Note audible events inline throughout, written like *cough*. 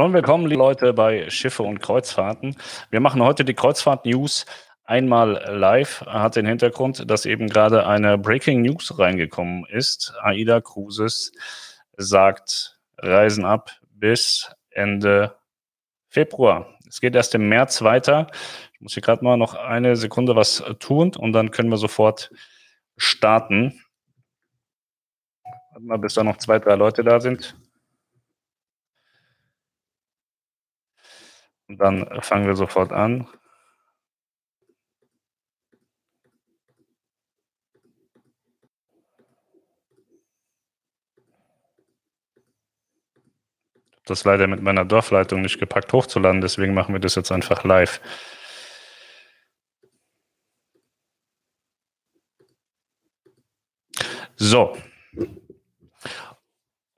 Und willkommen, liebe Leute, bei Schiffe und Kreuzfahrten. Wir machen heute die Kreuzfahrt-News einmal live. Hat den Hintergrund, dass eben gerade eine Breaking News reingekommen ist. AIDA Cruises sagt Reisen ab bis Ende Februar. Es geht erst im März weiter. Ich muss hier gerade mal noch eine Sekunde was tun und dann können wir sofort starten. Warte mal, bis da noch zwei, drei Leute da sind. Dann fangen wir sofort an. das leider mit meiner Dorfleitung nicht gepackt hochzuladen, deswegen machen wir das jetzt einfach live. So,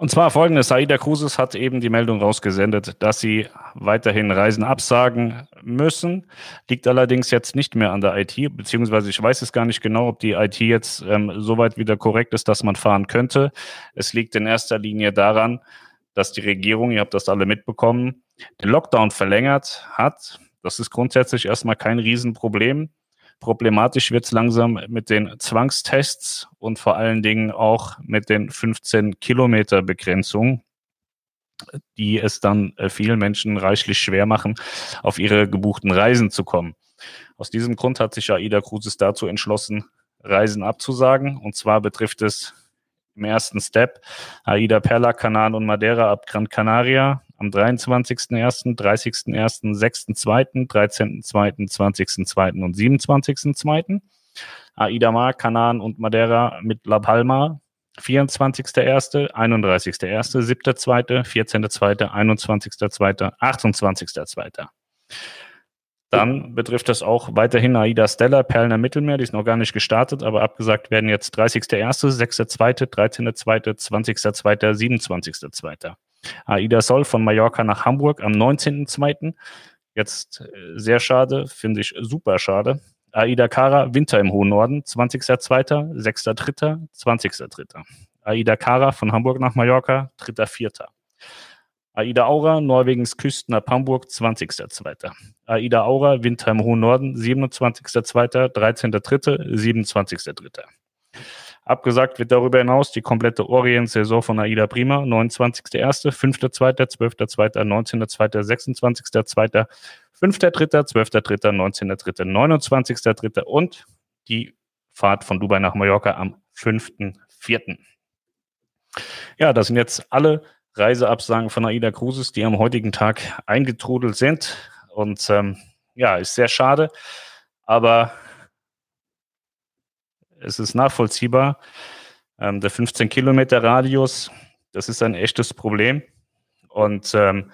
und zwar folgendes, Aida Cruises hat eben die Meldung rausgesendet, dass sie weiterhin Reisen absagen müssen. Liegt allerdings jetzt nicht mehr an der IT, beziehungsweise ich weiß es gar nicht genau, ob die IT jetzt ähm, soweit wieder korrekt ist, dass man fahren könnte. Es liegt in erster Linie daran, dass die Regierung, ihr habt das alle mitbekommen, den Lockdown verlängert hat. Das ist grundsätzlich erstmal kein Riesenproblem. Problematisch wird es langsam mit den Zwangstests und vor allen Dingen auch mit den 15 Kilometer Begrenzungen, die es dann äh, vielen Menschen reichlich schwer machen, auf ihre gebuchten Reisen zu kommen. Aus diesem Grund hat sich AIDA Cruises dazu entschlossen, Reisen abzusagen. Und zwar betrifft es im ersten Step AIDA Perla, Kanan und Madeira ab Gran Canaria, am 23.01., 30.01., 6.02., 13.02., 20.02. und 27.02. Aida Mar, Kanan und Madeira mit La Palma 24.01., 31.01., 7.02., 14.02., 21.02., 28.02. Dann betrifft das auch weiterhin Aida Stella, Perlen am Mittelmeer, die ist noch gar nicht gestartet, aber abgesagt werden jetzt 30.01., 6.02., 13.02., 20.02., 27.02. Aida Sol von Mallorca nach Hamburg am 19.02. Jetzt äh, sehr schade, finde ich super schade. Aida Kara, Winter im hohen Norden, 20.02., 6.03., 20.03. Aida Kara von Hamburg nach Mallorca, 3.04. Aida Aura, Norwegens Küsten ab Hamburg, 20.02. Aida Aura, Winter im hohen Norden, 27.02., 13.03., 27.03. Abgesagt wird darüber hinaus die komplette Orient-Saison von Aida Prima, 29.01., 5.02., 12.02., 19.02., 26.02., 5.03., 12.03., 19.03., 29.03. und die Fahrt von Dubai nach Mallorca am 5.04. Ja, das sind jetzt alle Reiseabsagen von Aida Cruises, die am heutigen Tag eingetrudelt sind. Und ähm, ja, ist sehr schade, aber es ist nachvollziehbar. Ähm, der 15 Kilometer Radius, das ist ein echtes Problem. Und ähm,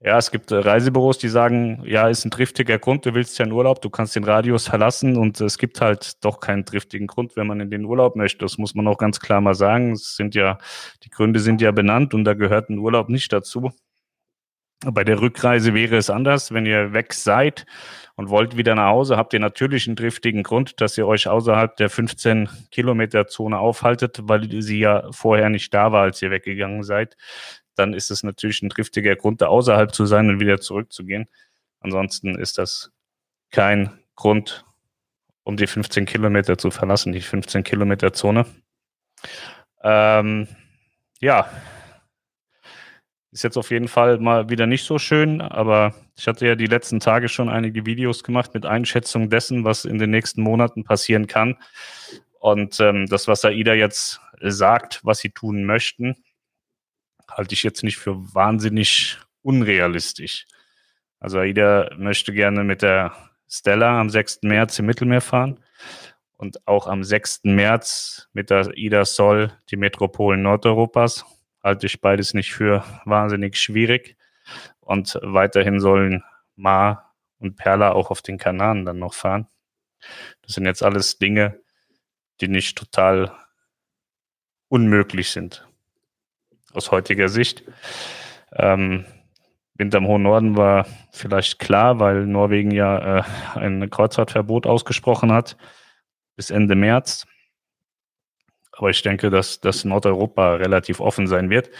ja, es gibt Reisebüros, die sagen, ja, ist ein triftiger Grund, du willst ja in Urlaub, du kannst den Radius verlassen und es gibt halt doch keinen triftigen Grund, wenn man in den Urlaub möchte. Das muss man auch ganz klar mal sagen. Es sind ja, die Gründe sind ja benannt und da gehört ein Urlaub nicht dazu. Bei der Rückreise wäre es anders. Wenn ihr weg seid und wollt wieder nach Hause, habt ihr natürlich einen driftigen Grund, dass ihr euch außerhalb der 15 Kilometer Zone aufhaltet, weil sie ja vorher nicht da war, als ihr weggegangen seid. Dann ist es natürlich ein driftiger Grund, da außerhalb zu sein und wieder zurückzugehen. Ansonsten ist das kein Grund, um die 15 Kilometer zu verlassen, die 15 Kilometer Zone. Ähm, ja, ist jetzt auf jeden Fall mal wieder nicht so schön, aber ich hatte ja die letzten Tage schon einige Videos gemacht mit Einschätzung dessen, was in den nächsten Monaten passieren kann. Und ähm, das, was AIDA jetzt sagt, was sie tun möchten, halte ich jetzt nicht für wahnsinnig unrealistisch. Also AIDA möchte gerne mit der Stella am 6. März im Mittelmeer fahren und auch am 6. März mit der AIDA Sol die Metropolen Nordeuropas halte ich beides nicht für wahnsinnig schwierig. Und weiterhin sollen Ma und Perla auch auf den Kanaren dann noch fahren. Das sind jetzt alles Dinge, die nicht total unmöglich sind. Aus heutiger Sicht. Ähm, Wind am hohen Norden war vielleicht klar, weil Norwegen ja äh, ein Kreuzfahrtverbot ausgesprochen hat bis Ende März. Aber ich denke, dass, dass Nordeuropa relativ offen sein wird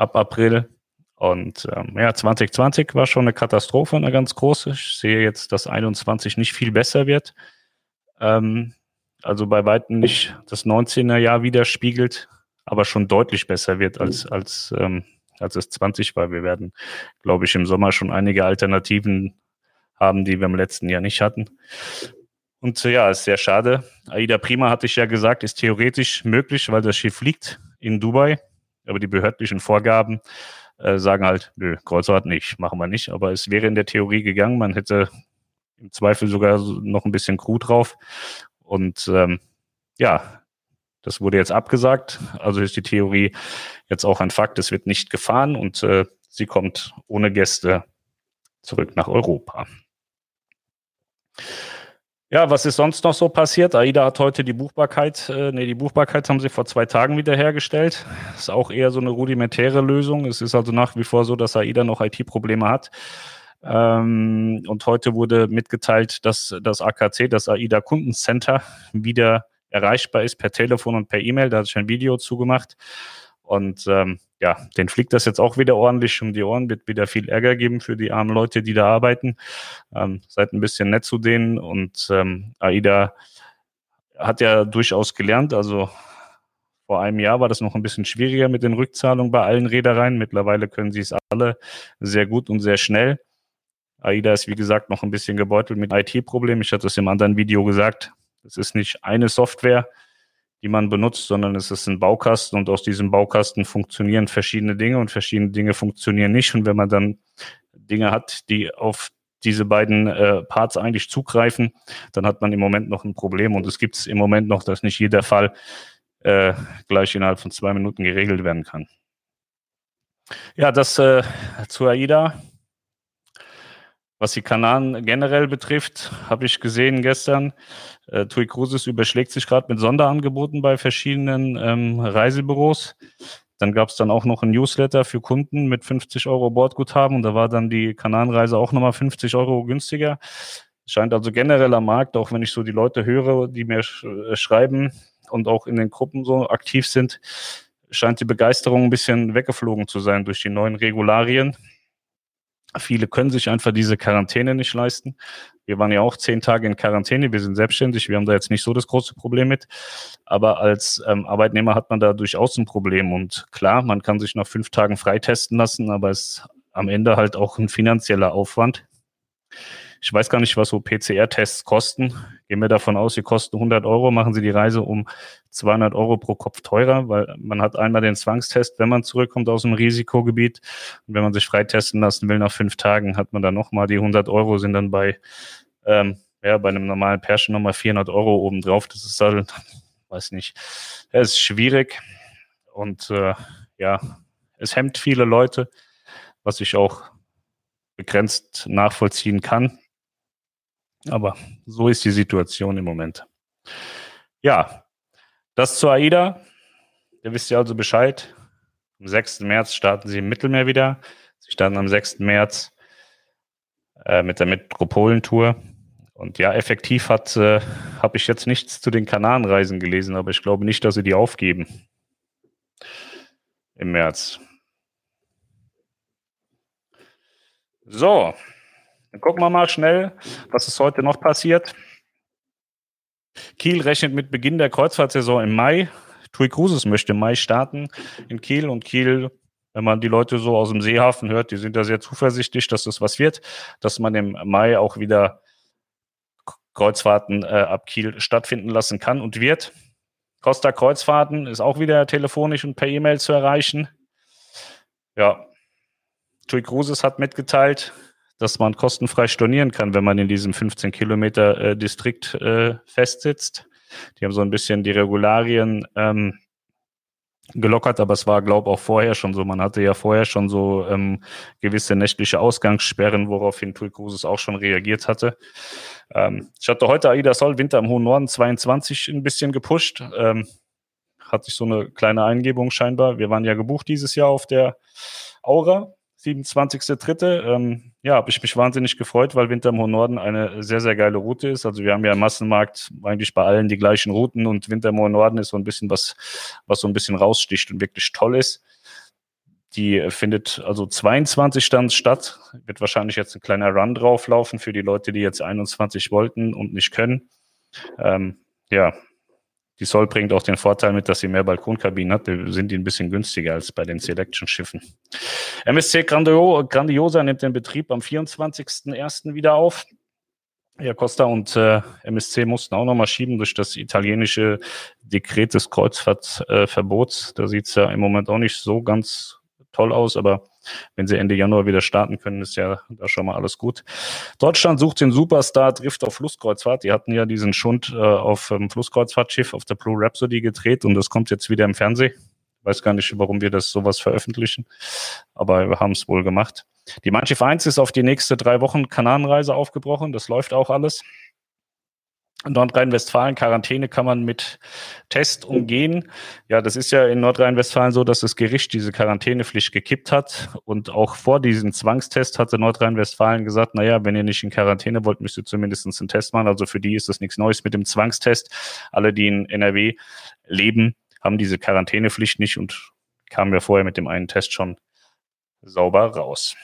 ab April. Und ähm, ja, 2020 war schon eine Katastrophe, eine ganz große. Ich sehe jetzt, dass 21 nicht viel besser wird. Ähm, also bei weitem nicht das 19er Jahr widerspiegelt, aber schon deutlich besser wird als, als, ähm, als es 20 war. Wir werden, glaube ich, im Sommer schon einige Alternativen haben, die wir im letzten Jahr nicht hatten. Und äh, ja, ist sehr schade. Aida Prima hatte ich ja gesagt, ist theoretisch möglich, weil das Schiff liegt in Dubai. Aber die behördlichen Vorgaben äh, sagen halt, nö, Kreuzfahrt nicht, machen wir nicht. Aber es wäre in der Theorie gegangen. Man hätte im Zweifel sogar noch ein bisschen Crew drauf. Und ähm, ja, das wurde jetzt abgesagt. Also ist die Theorie jetzt auch ein Fakt. Es wird nicht gefahren und äh, sie kommt ohne Gäste zurück nach Europa. Ja, was ist sonst noch so passiert? AIDA hat heute die Buchbarkeit, äh, nee, die Buchbarkeit haben sie vor zwei Tagen wiederhergestellt. Ist auch eher so eine rudimentäre Lösung. Es ist also nach wie vor so, dass AIDA noch IT-Probleme hat. Ähm, und heute wurde mitgeteilt, dass das AKC, das AIDA Kundencenter, wieder erreichbar ist per Telefon und per E-Mail. Da hat sich ein Video zugemacht. Und ähm, ja, den fliegt das jetzt auch wieder ordentlich um die Ohren, wird wieder viel Ärger geben für die armen Leute, die da arbeiten. Ähm, seid ein bisschen nett zu denen und ähm, AIDA hat ja durchaus gelernt, also vor einem Jahr war das noch ein bisschen schwieriger mit den Rückzahlungen bei allen Reedereien. Mittlerweile können sie es alle sehr gut und sehr schnell. AIDA ist, wie gesagt, noch ein bisschen gebeutelt mit IT-Problemen. Ich hatte es im anderen Video gesagt. Es ist nicht eine Software, die man benutzt, sondern es ist ein Baukasten und aus diesem Baukasten funktionieren verschiedene Dinge und verschiedene Dinge funktionieren nicht. Und wenn man dann Dinge hat, die auf diese beiden äh, Parts eigentlich zugreifen, dann hat man im Moment noch ein Problem und es gibt es im Moment noch, dass nicht jeder Fall äh, gleich innerhalb von zwei Minuten geregelt werden kann. Ja, das äh, zu AIDA. Was die Kanaren generell betrifft, habe ich gesehen gestern, äh, TUI Cruises überschlägt sich gerade mit Sonderangeboten bei verschiedenen ähm, Reisebüros. Dann gab es dann auch noch ein Newsletter für Kunden mit 50 Euro Bordguthaben und da war dann die Kanarenreise auch nochmal 50 Euro günstiger. Scheint also generell am Markt, auch wenn ich so die Leute höre, die mir sch äh, schreiben und auch in den Gruppen so aktiv sind, scheint die Begeisterung ein bisschen weggeflogen zu sein durch die neuen Regularien. Viele können sich einfach diese Quarantäne nicht leisten. Wir waren ja auch zehn Tage in Quarantäne, wir sind selbstständig, wir haben da jetzt nicht so das große Problem mit. Aber als ähm, Arbeitnehmer hat man da durchaus ein Problem. Und klar, man kann sich nach fünf Tagen freitesten lassen, aber es ist am Ende halt auch ein finanzieller Aufwand. Ich weiß gar nicht, was so PCR-Tests kosten. Gehen wir davon aus, sie kosten 100 Euro, machen Sie die Reise um 200 Euro pro Kopf teurer, weil man hat einmal den Zwangstest, wenn man zurückkommt aus dem Risikogebiet. Und wenn man sich freitesten lassen will nach fünf Tagen, hat man dann nochmal die 100 Euro, sind dann bei, ähm, ja, bei einem normalen Pärchen nochmal 400 Euro obendrauf. Das ist halt, weiß nicht, es ist schwierig und äh, ja, es hemmt viele Leute, was ich auch begrenzt nachvollziehen kann. Aber so ist die Situation im Moment. Ja, das zur AIDA. Ihr wisst ja also Bescheid. Am 6. März starten sie im Mittelmeer wieder. Sie starten am 6. März äh, mit der Metropolentour. Und ja, effektiv äh, habe ich jetzt nichts zu den Kanarenreisen gelesen, aber ich glaube nicht, dass sie die aufgeben im März. So, dann gucken wir mal schnell, was ist heute noch passiert. Kiel rechnet mit Beginn der Kreuzfahrtsaison im Mai. TUI Cruises möchte im Mai starten in Kiel und Kiel, wenn man die Leute so aus dem Seehafen hört, die sind da sehr zuversichtlich, dass das was wird, dass man im Mai auch wieder Kreuzfahrten äh, ab Kiel stattfinden lassen kann und wird. Costa Kreuzfahrten ist auch wieder telefonisch und per E-Mail zu erreichen. Ja, TUI Cruises hat mitgeteilt, dass man kostenfrei stornieren kann, wenn man in diesem 15 Kilometer äh, Distrikt äh, festsitzt. Die haben so ein bisschen die Regularien ähm, gelockert, aber es war, glaube ich, auch vorher schon so. Man hatte ja vorher schon so ähm, gewisse nächtliche Ausgangssperren, woraufhin TUI Cruises auch schon reagiert hatte. Ähm, ich hatte heute Aida Sol Winter im hohen Norden 22 ein bisschen gepusht. Ähm, hatte ich so eine kleine Eingebung scheinbar. Wir waren ja gebucht dieses Jahr auf der Aura 27.3. Ähm, ja, habe ich mich wahnsinnig gefreut, weil Winter im Hohen Norden eine sehr, sehr geile Route ist. Also wir haben ja im Massenmarkt eigentlich bei allen die gleichen Routen und Winter im Hohen Norden ist so ein bisschen was, was so ein bisschen raussticht und wirklich toll ist. Die findet also 22 stand statt. Wird wahrscheinlich jetzt ein kleiner Run drauflaufen für die Leute, die jetzt 21 wollten und nicht können. Ähm, ja, die Sol bringt auch den Vorteil mit, dass sie mehr Balkonkabinen hat. Da sind die ein bisschen günstiger als bei den Selection-Schiffen. MSC Grandio Grandiosa nimmt den Betrieb am 24.01. wieder auf. Ja, Costa und äh, MSC mussten auch nochmal schieben durch das italienische Dekret des Kreuzfahrtverbots. Äh, da sieht's ja im Moment auch nicht so ganz toll aus, aber wenn sie Ende Januar wieder starten können, ist ja da schon mal alles gut. Deutschland sucht den Superstar Drift auf Flusskreuzfahrt. Die hatten ja diesen Schund äh, auf dem ähm, Flusskreuzfahrtschiff auf der Blue Rhapsody gedreht und das kommt jetzt wieder im Fernsehen. Weiß gar nicht, warum wir das sowas veröffentlichen, aber wir haben es wohl gemacht. Die Mannschaft 1 ist auf die nächste drei Wochen Kananenreise aufgebrochen. Das läuft auch alles. Nordrhein-Westfalen, Quarantäne kann man mit Test umgehen. Ja, das ist ja in Nordrhein-Westfalen so, dass das Gericht diese Quarantänepflicht gekippt hat. Und auch vor diesem Zwangstest hatte Nordrhein-Westfalen gesagt, naja, wenn ihr nicht in Quarantäne wollt, müsst ihr zumindest einen Test machen. Also für die ist das nichts Neues mit dem Zwangstest. Alle, die in NRW leben, haben diese Quarantänepflicht nicht und kamen ja vorher mit dem einen Test schon sauber raus.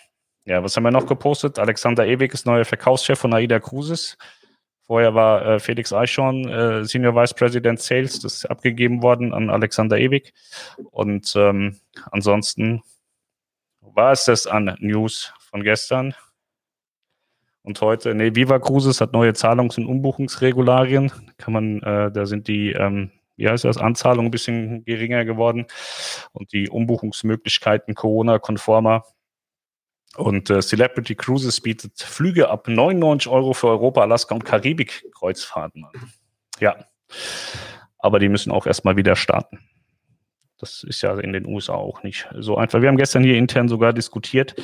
Ja, was haben wir noch gepostet? Alexander Ewig ist neuer Verkaufschef von AIDA Cruises. Vorher war äh, Felix Eichhorn äh, Senior Vice President Sales, das ist abgegeben worden an Alexander Ewig. Und ähm, ansonsten war es das an News von gestern. Und heute, nee, Viva Cruises hat neue Zahlungs- und Umbuchungsregularien. Kann man, äh, da sind die, ähm, wie heißt das, Anzahlungen ein bisschen geringer geworden und die Umbuchungsmöglichkeiten Corona-konformer. Und äh, Celebrity Cruises bietet Flüge ab 99 Euro für Europa, Alaska und Karibik-Kreuzfahrten an. Ja, aber die müssen auch erstmal wieder starten. Das ist ja in den USA auch nicht so einfach. Wir haben gestern hier intern sogar diskutiert,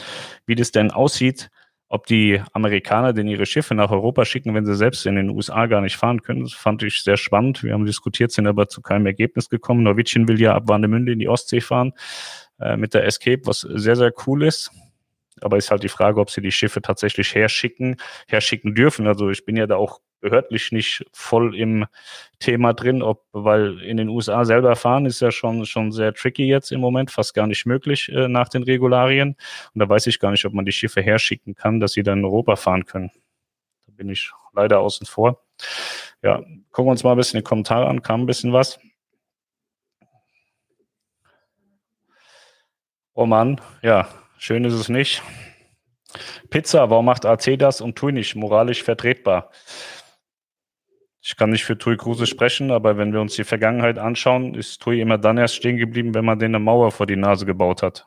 wie das denn aussieht, ob die Amerikaner denn ihre Schiffe nach Europa schicken, wenn sie selbst in den USA gar nicht fahren können. Das fand ich sehr spannend. Wir haben diskutiert, sind aber zu keinem Ergebnis gekommen. Norwegian will ja ab Warnemünde in die Ostsee fahren äh, mit der Escape, was sehr, sehr cool ist aber ist halt die Frage, ob sie die Schiffe tatsächlich herschicken, herschicken dürfen. Also ich bin ja da auch behördlich nicht voll im Thema drin, ob, weil in den USA selber fahren ist ja schon, schon sehr tricky jetzt im Moment, fast gar nicht möglich äh, nach den Regularien. Und da weiß ich gar nicht, ob man die Schiffe herschicken kann, dass sie dann in Europa fahren können. Da bin ich leider außen vor. Ja, gucken wir uns mal ein bisschen die Kommentare an, kam ein bisschen was. Oh Mann, ja, Schön ist es nicht. Pizza, warum macht AC das und TUI nicht? Moralisch vertretbar. Ich kann nicht für TUI Kruse sprechen, aber wenn wir uns die Vergangenheit anschauen, ist TUI immer dann erst stehen geblieben, wenn man denen eine Mauer vor die Nase gebaut hat.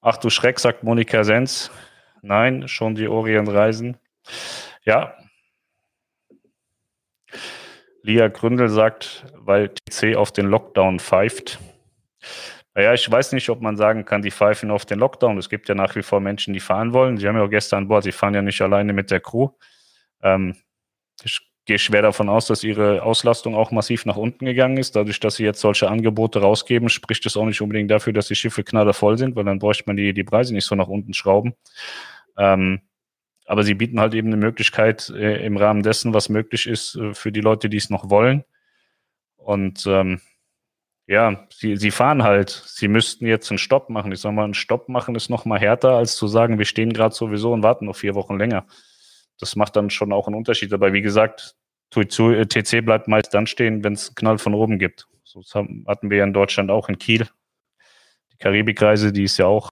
Ach du Schreck, sagt Monika Sens. Nein, schon die Orientreisen. Ja. Lia Gründel sagt, weil TC auf den Lockdown pfeift. Naja, ich weiß nicht, ob man sagen kann, die pfeifen auf den Lockdown. Es gibt ja nach wie vor Menschen, die fahren wollen. Sie haben ja auch gestern an Bord, sie fahren ja nicht alleine mit der Crew. Ähm, ich gehe schwer davon aus, dass ihre Auslastung auch massiv nach unten gegangen ist. Dadurch, dass sie jetzt solche Angebote rausgeben, spricht das auch nicht unbedingt dafür, dass die Schiffe knallervoll sind, weil dann bräuchte man die, die Preise nicht so nach unten schrauben. Ähm, aber sie bieten halt eben eine Möglichkeit äh, im Rahmen dessen, was möglich ist, äh, für die Leute, die es noch wollen. Und ähm, ja, sie, sie fahren halt. Sie müssten jetzt einen Stopp machen. Ich sag mal, einen Stopp machen ist noch mal härter, als zu sagen, wir stehen gerade sowieso und warten noch vier Wochen länger. Das macht dann schon auch einen Unterschied. Aber wie gesagt, TC bleibt meist dann stehen, wenn es Knall von oben gibt. So hatten wir ja in Deutschland auch in Kiel. Die Karibikreise, die ist ja auch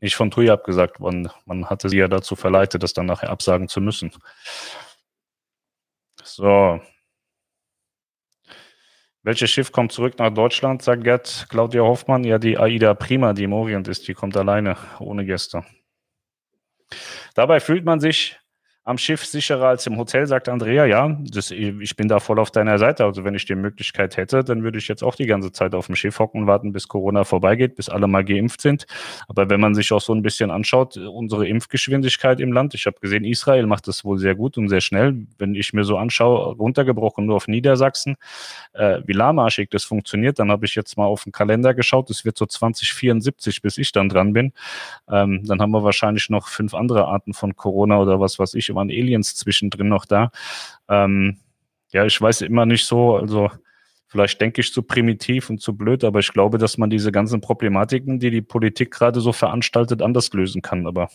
nicht von TUI abgesagt worden. Man hatte sie ja dazu verleitet, das dann nachher absagen zu müssen. So, welches Schiff kommt zurück nach Deutschland, sagt Gerd Claudia Hoffmann? Ja, die Aida Prima, die im Orient ist, die kommt alleine, ohne Gäste. Dabei fühlt man sich am Schiff sicherer als im Hotel, sagt Andrea. Ja, das, ich bin da voll auf deiner Seite. Also wenn ich die Möglichkeit hätte, dann würde ich jetzt auch die ganze Zeit auf dem Schiff hocken und warten, bis Corona vorbeigeht, bis alle mal geimpft sind. Aber wenn man sich auch so ein bisschen anschaut, unsere Impfgeschwindigkeit im Land, ich habe gesehen, Israel macht das wohl sehr gut und sehr schnell. Wenn ich mir so anschaue, runtergebrochen nur auf Niedersachsen, äh, wie lahmarschig das funktioniert, dann habe ich jetzt mal auf den Kalender geschaut. Es wird so 2074, bis ich dann dran bin. Ähm, dann haben wir wahrscheinlich noch fünf andere Arten von Corona oder was weiß ich waren Aliens zwischendrin noch da. Ähm, ja, ich weiß immer nicht so, also Vielleicht denke ich zu primitiv und zu blöd, aber ich glaube, dass man diese ganzen Problematiken, die die Politik gerade so veranstaltet, anders lösen kann. Aber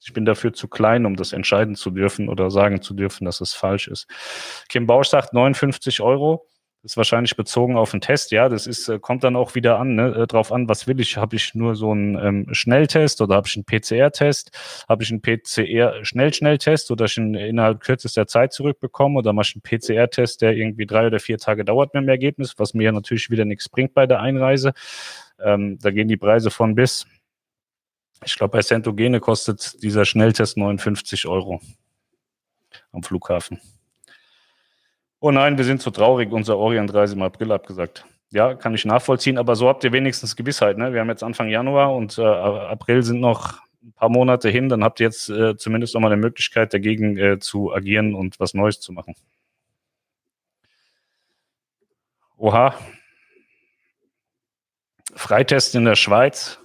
ich bin dafür zu klein, um das entscheiden zu dürfen oder sagen zu dürfen, dass es falsch ist. Kim Bausch sagt 59 Euro. Ist wahrscheinlich bezogen auf den Test. Ja, das ist, äh, kommt dann auch wieder an, ne, äh, drauf an, was will ich? Habe ich nur so einen ähm, Schnelltest oder habe ich einen PCR-Test? Habe ich einen PCR-Schnell-Schnelltest oder ich ihn innerhalb kürzester Zeit zurückbekomme oder mache ich einen PCR-Test, der irgendwie drei oder vier Tage dauert mit dem Ergebnis, was mir natürlich wieder nichts bringt bei der Einreise. Ähm, da gehen die Preise von bis. Ich glaube, bei Centogene kostet dieser Schnelltest 59 Euro am Flughafen. Oh nein, wir sind zu traurig, unser Orientreise im April abgesagt. Ja, kann ich nachvollziehen, aber so habt ihr wenigstens Gewissheit. Ne? Wir haben jetzt Anfang Januar und äh, April sind noch ein paar Monate hin, dann habt ihr jetzt äh, zumindest nochmal eine Möglichkeit, dagegen äh, zu agieren und was Neues zu machen. Oha. Freitest in der Schweiz,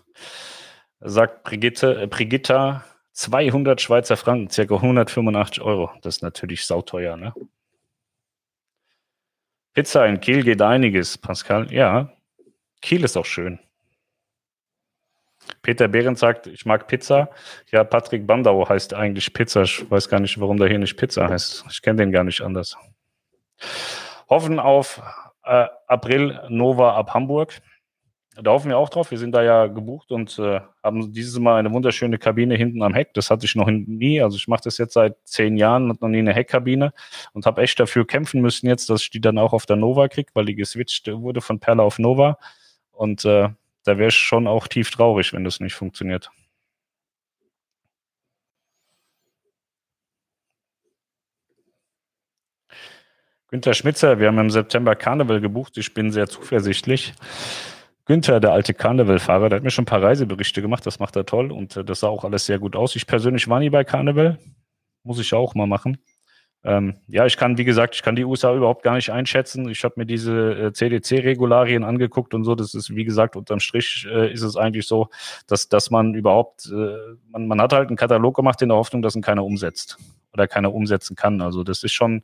sagt Brigitte, äh, Brigitta, 200 Schweizer Franken, circa 185 Euro. Das ist natürlich sauteuer, ne? Pizza in Kiel geht einiges, Pascal. Ja, Kiel ist auch schön. Peter Behrendt sagt, ich mag Pizza. Ja, Patrick Bandau heißt eigentlich Pizza. Ich weiß gar nicht, warum der hier nicht Pizza heißt. Ich kenne den gar nicht anders. Hoffen auf äh, April Nova ab Hamburg. Da hoffen wir auch drauf. Wir sind da ja gebucht und äh, haben dieses Mal eine wunderschöne Kabine hinten am Heck. Das hatte ich noch nie. Also ich mache das jetzt seit zehn Jahren, hat noch nie eine Heckkabine und habe echt dafür kämpfen müssen jetzt, dass ich die dann auch auf der Nova kriege, weil die geswitcht wurde von Perla auf Nova. Und äh, da wäre ich schon auch tief traurig, wenn das nicht funktioniert. Günter Schmitzer, wir haben im September Karneval gebucht. Ich bin sehr zuversichtlich. Günther, der alte Karnevalfahrer, der hat mir schon ein paar Reiseberichte gemacht, das macht er toll und äh, das sah auch alles sehr gut aus. Ich persönlich war nie bei Karneval, muss ich auch mal machen. Ähm, ja, ich kann, wie gesagt, ich kann die USA überhaupt gar nicht einschätzen. Ich habe mir diese äh, CDC-Regularien angeguckt und so. Das ist, wie gesagt, unterm Strich äh, ist es eigentlich so, dass, dass man überhaupt, äh, man, man hat halt einen Katalog gemacht in der Hoffnung, dass ihn keiner umsetzt oder keiner umsetzen kann. Also das ist schon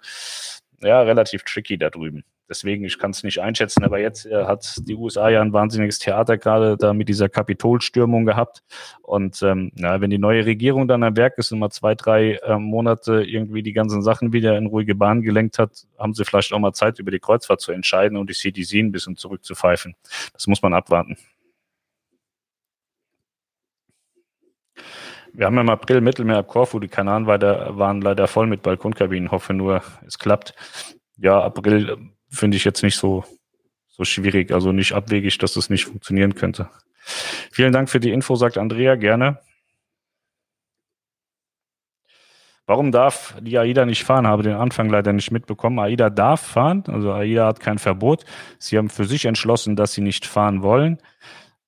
ja relativ tricky da drüben. Deswegen, ich kann es nicht einschätzen, aber jetzt äh, hat die USA ja ein wahnsinniges Theater gerade da mit dieser Kapitolstürmung gehabt. Und ähm, ja, wenn die neue Regierung dann am Werk ist und mal zwei, drei äh, Monate irgendwie die ganzen Sachen wieder in ruhige Bahn gelenkt hat, haben sie vielleicht auch mal Zeit, über die Kreuzfahrt zu entscheiden und die CDC ein bisschen zurückzupfeifen. Das muss man abwarten. Wir haben im April Mittelmeer ab Korfu, die Kanaren waren leider voll mit Balkonkabinen. Hoffe nur, es klappt. Ja, April finde ich jetzt nicht so, so schwierig, also nicht abwegig, dass das nicht funktionieren könnte. Vielen Dank für die Info, sagt Andrea, gerne. Warum darf die AIDA nicht fahren? Habe den Anfang leider nicht mitbekommen. AIDA darf fahren, also AIDA hat kein Verbot. Sie haben für sich entschlossen, dass sie nicht fahren wollen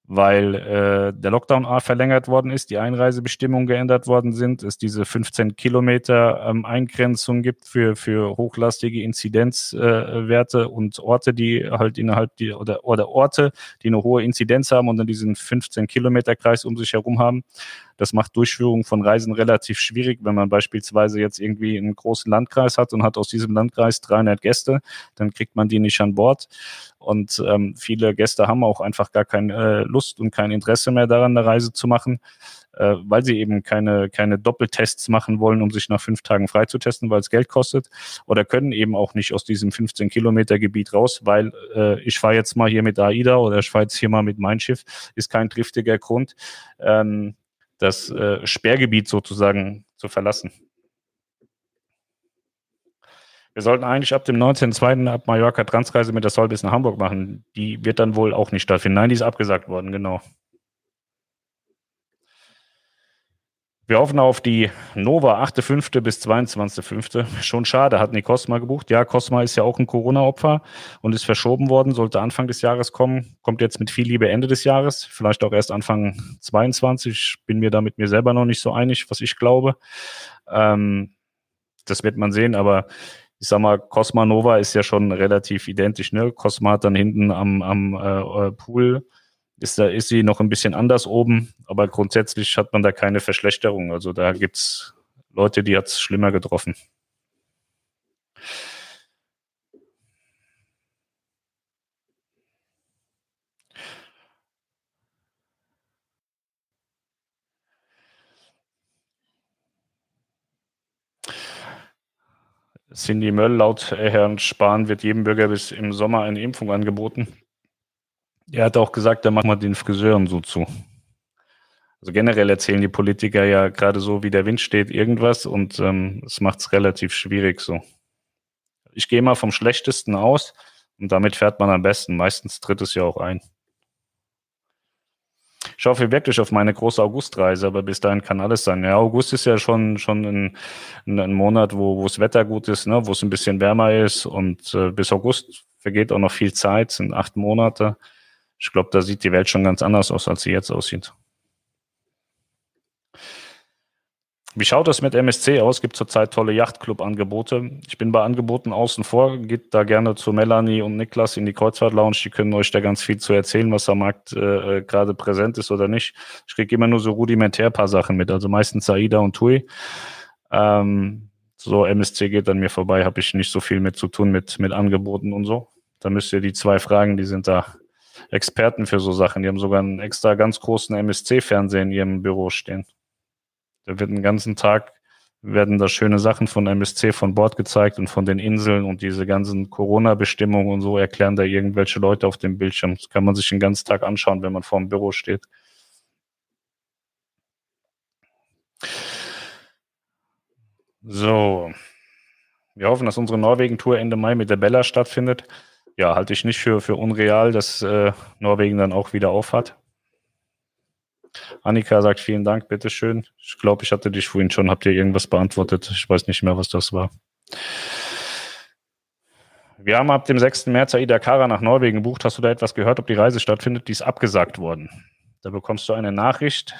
weil äh, der Lockdown verlängert worden ist, die Einreisebestimmungen geändert worden sind, es diese 15 Kilometer ähm, Eingrenzung gibt für, für hochlastige Inzidenzwerte äh, und Orte, die halt innerhalb die oder, oder Orte, die eine hohe Inzidenz haben und dann diesen 15 Kilometer Kreis um sich herum haben. Das macht Durchführung von Reisen relativ schwierig, wenn man beispielsweise jetzt irgendwie einen großen Landkreis hat und hat aus diesem Landkreis 300 Gäste, dann kriegt man die nicht an Bord. Und ähm, viele Gäste haben auch einfach gar keine äh, Lust und kein Interesse mehr daran, eine Reise zu machen, äh, weil sie eben keine, keine Doppeltests machen wollen, um sich nach fünf Tagen freizutesten, weil es Geld kostet. Oder können eben auch nicht aus diesem 15 Kilometer Gebiet raus, weil äh, ich fahre jetzt mal hier mit AIDA oder ich fahre jetzt hier mal mit Mein Schiff, ist kein triftiger Grund. Ähm, das äh, Sperrgebiet sozusagen zu verlassen. Wir sollten eigentlich ab dem 19.02. ab Mallorca Transreise mit der Soll bis nach Hamburg machen. Die wird dann wohl auch nicht stattfinden. Nein, die ist abgesagt worden, genau. Wir hoffen auf die Nova 8.5. bis 22.5. *laughs* Schon schade, hatten die Cosma gebucht. Ja, Cosma ist ja auch ein Corona-Opfer und ist verschoben worden, sollte Anfang des Jahres kommen. Kommt jetzt mit viel Liebe Ende des Jahres, vielleicht auch erst Anfang 22. Bin mir da mit mir selber noch nicht so einig, was ich glaube. Ähm, das wird man sehen, aber ich sag mal, Cosma Nova ist ja schon relativ identisch. Ne? Cosma hat dann hinten am, am äh, Pool ist, da, ist sie noch ein bisschen anders oben, aber grundsätzlich hat man da keine Verschlechterung. Also da gibt's Leute, die hat's schlimmer getroffen. Cindy Möll, laut Herrn Spahn wird jedem Bürger bis im Sommer eine Impfung angeboten. Er hat auch gesagt, da machen wir den Friseuren so zu. Also generell erzählen die Politiker ja gerade so, wie der Wind steht, irgendwas und ähm, es macht es relativ schwierig so. Ich gehe mal vom Schlechtesten aus und damit fährt man am besten. Meistens tritt es ja auch ein. Ich hoffe wirklich auf meine große Augustreise, aber bis dahin kann alles sein. Ja, August ist ja schon, schon ein, ein Monat, wo, wo das Wetter gut ist, ne, wo es ein bisschen wärmer ist und äh, bis August vergeht auch noch viel Zeit, sind acht Monate. Ich glaube, da sieht die Welt schon ganz anders aus, als sie jetzt aussieht. Wie schaut es mit MSC aus? Gibt zurzeit tolle Yachtclub-Angebote. Ich bin bei Angeboten außen vor. Geht da gerne zu Melanie und Niklas in die Kreuzfahrt Lounge. Die können euch da ganz viel zu erzählen, was am Markt äh, äh gerade präsent ist oder nicht. Ich kriege immer nur so rudimentär paar Sachen mit. Also meistens Saida und Tui. Ähm, so MSC geht an mir vorbei, habe ich nicht so viel mit zu tun mit, mit Angeboten und so. Da müsst ihr die zwei fragen, die sind da Experten für so Sachen. Die haben sogar einen extra ganz großen MSC-Fernseher in ihrem Büro stehen. Da wird den ganzen Tag werden da schöne Sachen von MSC von Bord gezeigt und von den Inseln und diese ganzen Corona-Bestimmungen und so erklären da irgendwelche Leute auf dem Bildschirm. Das kann man sich den ganzen Tag anschauen, wenn man vor dem Büro steht. So. Wir hoffen, dass unsere Norwegen-Tour Ende Mai mit der Bella stattfindet. Ja, halte ich nicht für, für unreal, dass äh, Norwegen dann auch wieder aufhat. Annika sagt vielen Dank, bitteschön. Ich glaube, ich hatte dich vorhin schon, habt ihr irgendwas beantwortet? Ich weiß nicht mehr, was das war. Wir haben ab dem 6. März Aida Kara nach Norwegen gebucht. Hast du da etwas gehört, ob die Reise stattfindet? Die ist abgesagt worden. Da bekommst du eine Nachricht.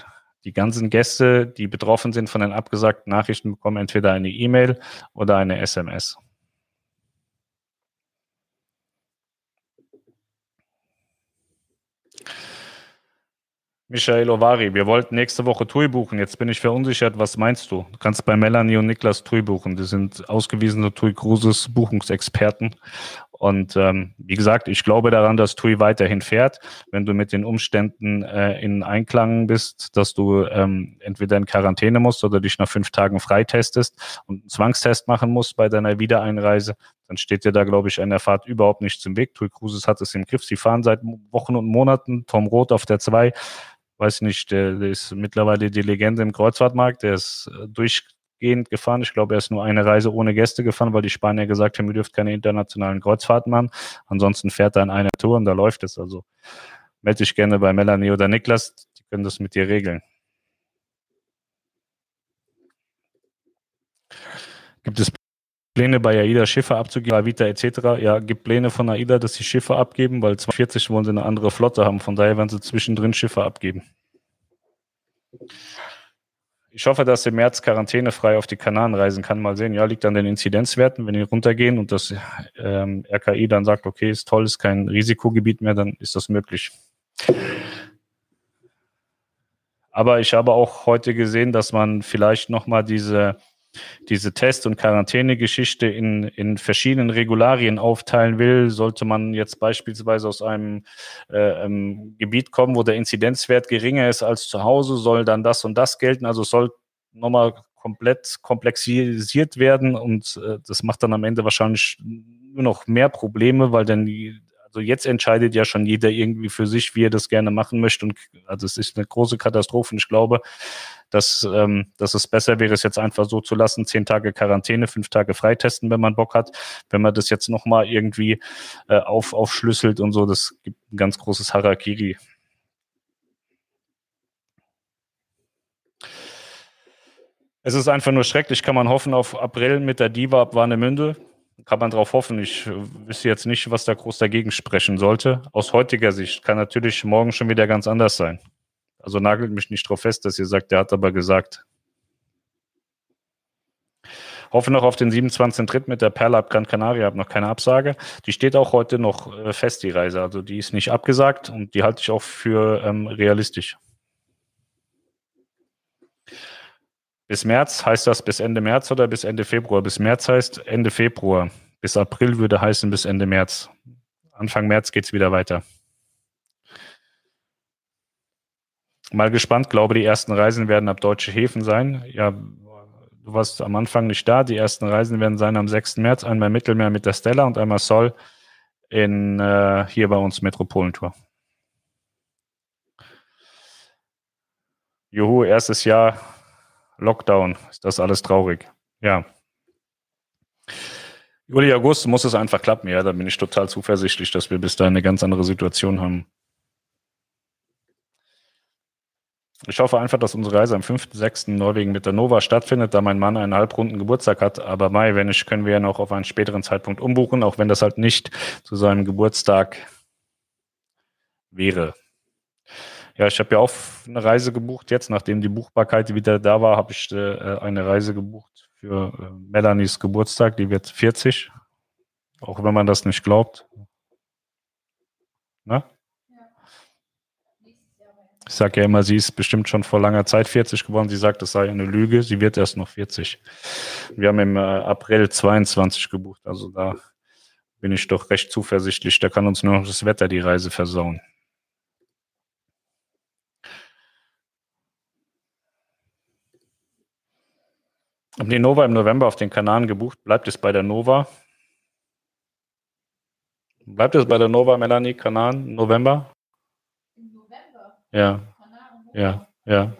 Die ganzen Gäste, die betroffen sind von den abgesagten Nachrichten, bekommen entweder eine E-Mail oder eine SMS. Michael Ovari, wir wollten nächste Woche TUI buchen. Jetzt bin ich verunsichert. Was meinst du? Du kannst bei Melanie und Niklas TUI buchen. Die sind ausgewiesene TUI Cruises Buchungsexperten. Und ähm, wie gesagt, ich glaube daran, dass TUI weiterhin fährt. Wenn du mit den Umständen äh, in Einklang bist, dass du ähm, entweder in Quarantäne musst oder dich nach fünf Tagen freitestest und einen Zwangstest machen musst bei deiner Wiedereinreise, dann steht dir da, glaube ich, an der Fahrt überhaupt nichts im Weg. TUI Cruises hat es im Griff. Sie fahren seit Wochen und Monaten. Tom Roth auf der 2 weiß nicht, der, der ist mittlerweile die Legende im Kreuzfahrtmarkt, der ist äh, durchgehend gefahren. Ich glaube, er ist nur eine Reise ohne Gäste gefahren, weil die Spanier gesagt haben, ihr dürft keine internationalen Kreuzfahrten machen. Ansonsten fährt er in einer Tour und da läuft es. Also melde dich gerne bei Melanie oder Niklas, die können das mit dir regeln. Gibt es Pläne bei AIDA Schiffe abzugeben, Avita etc. Ja, gibt Pläne von AIDA, dass sie Schiffe abgeben, weil 2040 wollen sie eine andere Flotte haben. Von daher werden sie zwischendrin Schiffe abgeben. Ich hoffe, dass im März quarantänefrei auf die Kanaren reisen kann. Mal sehen. Ja, liegt an den Inzidenzwerten. Wenn die runtergehen und das ähm, RKI dann sagt, okay, ist toll, ist kein Risikogebiet mehr, dann ist das möglich. Aber ich habe auch heute gesehen, dass man vielleicht nochmal diese diese Test- und Quarantäne-Geschichte in, in verschiedenen Regularien aufteilen will, sollte man jetzt beispielsweise aus einem äh, ähm, Gebiet kommen, wo der Inzidenzwert geringer ist als zu Hause, soll dann das und das gelten. Also es soll nochmal komplett komplexisiert werden und äh, das macht dann am Ende wahrscheinlich nur noch mehr Probleme, weil dann die, also jetzt entscheidet ja schon jeder irgendwie für sich, wie er das gerne machen möchte und also es ist eine große Katastrophe und ich glaube, dass, ähm, dass es besser wäre, es jetzt einfach so zu lassen, zehn Tage Quarantäne, fünf Tage freitesten, wenn man Bock hat. Wenn man das jetzt nochmal irgendwie äh, auf, aufschlüsselt und so, das gibt ein ganz großes Harakiri. Es ist einfach nur schrecklich. Kann man hoffen auf April mit der Diva ab Warnemünde? Kann man darauf hoffen. Ich äh, wüsste jetzt nicht, was da groß dagegen sprechen sollte. Aus heutiger Sicht kann natürlich morgen schon wieder ganz anders sein. Also nagelt mich nicht drauf fest, dass ihr sagt, der hat aber gesagt. Hoffe noch auf den 27.3. mit der Perla ab Gran Canaria, habe noch keine Absage. Die steht auch heute noch äh, fest, die Reise. Also die ist nicht abgesagt und die halte ich auch für ähm, realistisch. Bis März heißt das bis Ende März oder bis Ende Februar? Bis März heißt Ende Februar. Bis April würde heißen bis Ende März. Anfang März geht es wieder weiter. Mal gespannt, glaube die ersten Reisen werden ab deutsche Häfen sein. Ja, Du warst am Anfang nicht da. Die ersten Reisen werden sein am 6. März, einmal Mittelmeer mit der Stella und einmal Sol in äh, hier bei uns Metropolentour. Juhu, erstes Jahr Lockdown. Ist das alles traurig? Ja. Juli, August muss es einfach klappen. Ja, da bin ich total zuversichtlich, dass wir bis dahin eine ganz andere Situation haben. Ich hoffe einfach, dass unsere Reise am 5.6. in Norwegen mit der Nova stattfindet, da mein Mann einen halbrunden Geburtstag hat. Aber Mai, wenn nicht, können wir ja noch auf einen späteren Zeitpunkt umbuchen, auch wenn das halt nicht zu seinem Geburtstag wäre. Ja, ich habe ja auch eine Reise gebucht jetzt, nachdem die Buchbarkeit wieder da war, habe ich äh, eine Reise gebucht für äh, Melanies Geburtstag. Die wird 40, auch wenn man das nicht glaubt. Na? Ich sage ja immer, sie ist bestimmt schon vor langer Zeit 40 geworden. Sie sagt, das sei eine Lüge. Sie wird erst noch 40. Wir haben im äh, April 22 gebucht. Also da bin ich doch recht zuversichtlich. Da kann uns nur noch das Wetter die Reise versauen. Haben die Nova im November auf den Kanaren gebucht? Bleibt es bei der Nova? Bleibt es bei der Nova, Melanie, Kanaren, November? Ja. Ja, ja.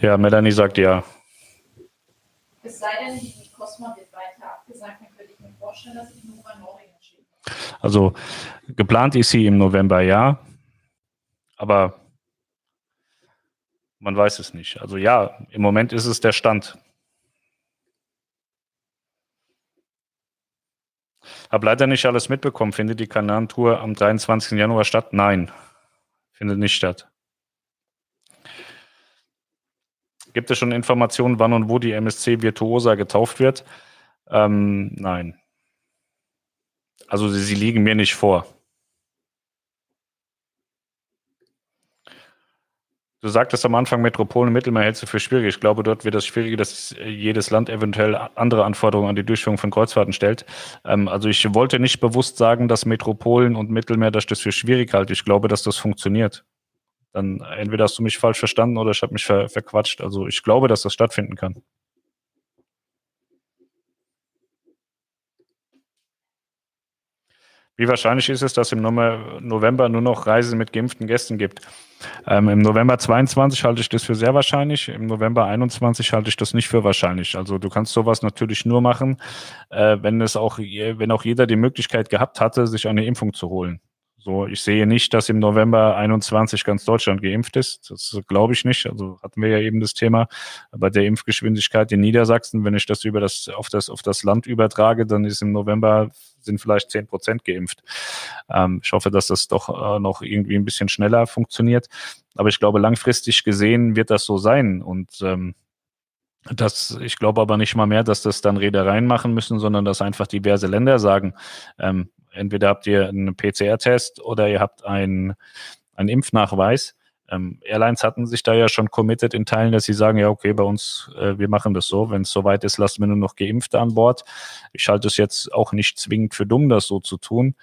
Ja, Melanie sagt ja. Es sei denn, die Cosma wird weiter abgesagt, dann könnte ich mir vorstellen, dass ich bei Norwegen schiebe. Also geplant ist sie im November, ja. Aber man weiß es nicht. Also ja, im Moment ist es der Stand. Hab leider nicht alles mitbekommen. Findet die Kanantour am 23. Januar statt? Nein, findet nicht statt. Gibt es schon Informationen, wann und wo die MSC Virtuosa getauft wird? Ähm, nein. Also sie, sie liegen mir nicht vor. Du sagtest am Anfang, Metropolen und Mittelmeer hältst du für schwierig. Ich glaube, dort wird das Schwierige, dass jedes Land eventuell andere Anforderungen an die Durchführung von Kreuzfahrten stellt. Ähm, also ich wollte nicht bewusst sagen, dass Metropolen und Mittelmeer, dass ich das für schwierig halte. Ich glaube, dass das funktioniert dann entweder hast du mich falsch verstanden oder ich habe mich ver verquatscht. Also ich glaube, dass das stattfinden kann. Wie wahrscheinlich ist es, dass im November nur noch Reisen mit geimpften Gästen gibt? Ähm, Im November 22 halte ich das für sehr wahrscheinlich. Im November 21 halte ich das nicht für wahrscheinlich. Also du kannst sowas natürlich nur machen, äh, wenn es auch, wenn auch jeder die Möglichkeit gehabt hatte, sich eine Impfung zu holen. So, ich sehe nicht, dass im November 21 ganz Deutschland geimpft ist. Das glaube ich nicht. Also hatten wir ja eben das Thema bei der Impfgeschwindigkeit in Niedersachsen. Wenn ich das über das auf das auf das Land übertrage, dann ist im November sind vielleicht zehn Prozent geimpft. Ähm, ich hoffe, dass das doch äh, noch irgendwie ein bisschen schneller funktioniert. Aber ich glaube, langfristig gesehen wird das so sein und ähm, das, ich glaube aber nicht mal mehr, dass das dann Reedereien machen müssen, sondern dass einfach diverse Länder sagen, ähm, entweder habt ihr einen PCR-Test oder ihr habt einen, einen Impfnachweis. Ähm, Airlines hatten sich da ja schon committed in Teilen, dass sie sagen, ja, okay, bei uns, äh, wir machen das so. Wenn es soweit ist, lassen wir nur noch Geimpfte an Bord. Ich halte es jetzt auch nicht zwingend für dumm, das so zu tun.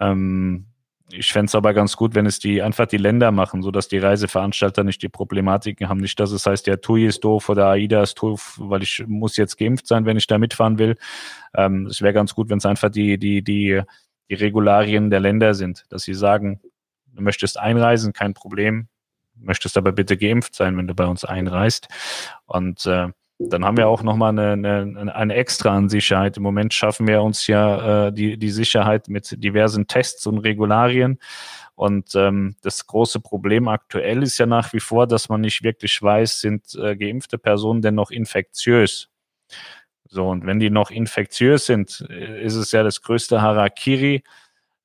Ähm, ich fände es aber ganz gut, wenn es die einfach die Länder machen, sodass die Reiseveranstalter nicht die Problematiken haben. Nicht, dass es heißt, der TUI ist doof oder AIDA ist doof, weil ich muss jetzt geimpft sein, wenn ich da mitfahren will. Ähm, es wäre ganz gut, wenn es einfach die, die, die die Regularien der Länder sind, dass sie sagen, du möchtest einreisen, kein Problem, möchtest aber bitte geimpft sein, wenn du bei uns einreist. Und äh, dann haben wir auch nochmal eine, eine, eine extra an Sicherheit. Im Moment schaffen wir uns ja äh, die, die Sicherheit mit diversen Tests und Regularien. Und ähm, das große Problem aktuell ist ja nach wie vor, dass man nicht wirklich weiß, sind äh, geimpfte Personen denn noch infektiös? So, und wenn die noch infektiös sind, äh, ist es ja das größte Harakiri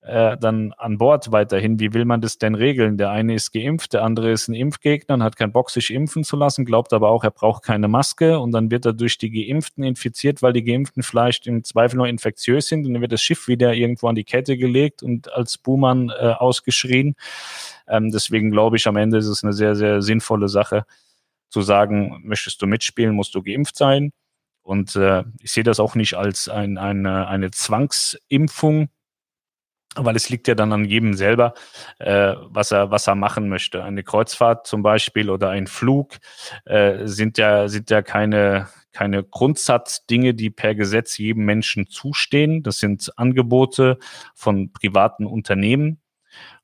äh, dann an Bord weiterhin. Wie will man das denn regeln? Der eine ist geimpft, der andere ist ein Impfgegner und hat keinen Bock, sich impfen zu lassen, glaubt aber auch, er braucht keine Maske und dann wird er durch die Geimpften infiziert, weil die Geimpften vielleicht im Zweifel nur infektiös sind und dann wird das Schiff wieder irgendwo an die Kette gelegt und als Buhmann äh, ausgeschrien. Ähm, deswegen glaube ich, am Ende ist es eine sehr, sehr sinnvolle Sache zu sagen, möchtest du mitspielen, musst du geimpft sein. Und äh, ich sehe das auch nicht als ein, eine, eine Zwangsimpfung, weil es liegt ja dann an jedem selber, äh, was er was er machen möchte. Eine Kreuzfahrt zum Beispiel oder ein Flug äh, sind ja sind ja keine keine Grundsatzdinge, die per Gesetz jedem Menschen zustehen. Das sind Angebote von privaten Unternehmen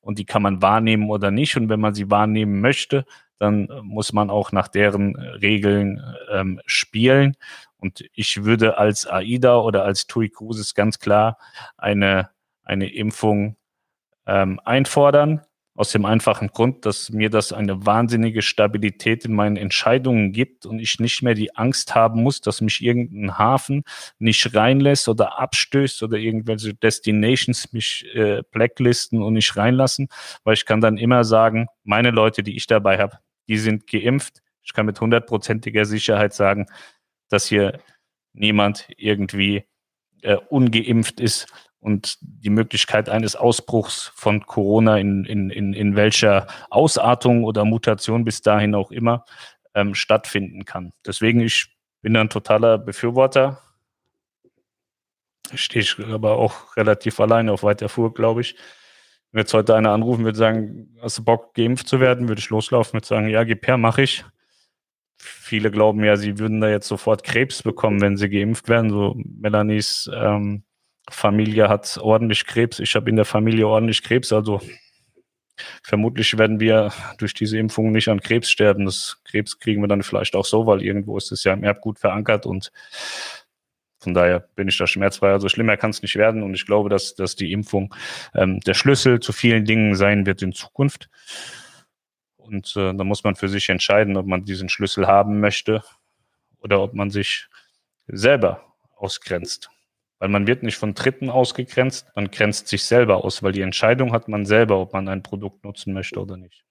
und die kann man wahrnehmen oder nicht. Und wenn man sie wahrnehmen möchte, dann muss man auch nach deren Regeln ähm, spielen. Und ich würde als AIDA oder als TUI Cruises ganz klar eine eine Impfung ähm, einfordern. Aus dem einfachen Grund, dass mir das eine wahnsinnige Stabilität in meinen Entscheidungen gibt und ich nicht mehr die Angst haben muss, dass mich irgendein Hafen nicht reinlässt oder abstößt oder irgendwelche Destinations mich äh, blacklisten und nicht reinlassen, weil ich kann dann immer sagen, meine Leute, die ich dabei habe, die sind geimpft. Ich kann mit hundertprozentiger Sicherheit sagen, dass hier niemand irgendwie äh, ungeimpft ist und die Möglichkeit eines Ausbruchs von Corona in, in, in, in welcher Ausartung oder Mutation bis dahin auch immer ähm, stattfinden kann. Deswegen, ich bin ein totaler Befürworter. Stehe ich aber auch relativ alleine auf weiter Fuhr, glaube ich. Wenn jetzt heute einer anrufen würde sagen, hast du Bock, geimpft zu werden, würde ich loslaufen und sagen, ja, gib her, mache ich. Viele glauben ja, sie würden da jetzt sofort Krebs bekommen, wenn sie geimpft werden. So Melanies ähm, Familie hat ordentlich Krebs. Ich habe in der Familie ordentlich Krebs. Also vermutlich werden wir durch diese Impfung nicht an Krebs sterben. Das Krebs kriegen wir dann vielleicht auch so, weil irgendwo ist es ja im Erbgut verankert und von daher bin ich da schmerzfrei. Also schlimmer kann es nicht werden und ich glaube, dass, dass die Impfung ähm, der Schlüssel zu vielen Dingen sein wird in Zukunft. Und äh, da muss man für sich entscheiden, ob man diesen Schlüssel haben möchte oder ob man sich selber ausgrenzt. Weil man wird nicht von Dritten ausgegrenzt, man grenzt sich selber aus, weil die Entscheidung hat man selber, ob man ein Produkt nutzen möchte oder nicht.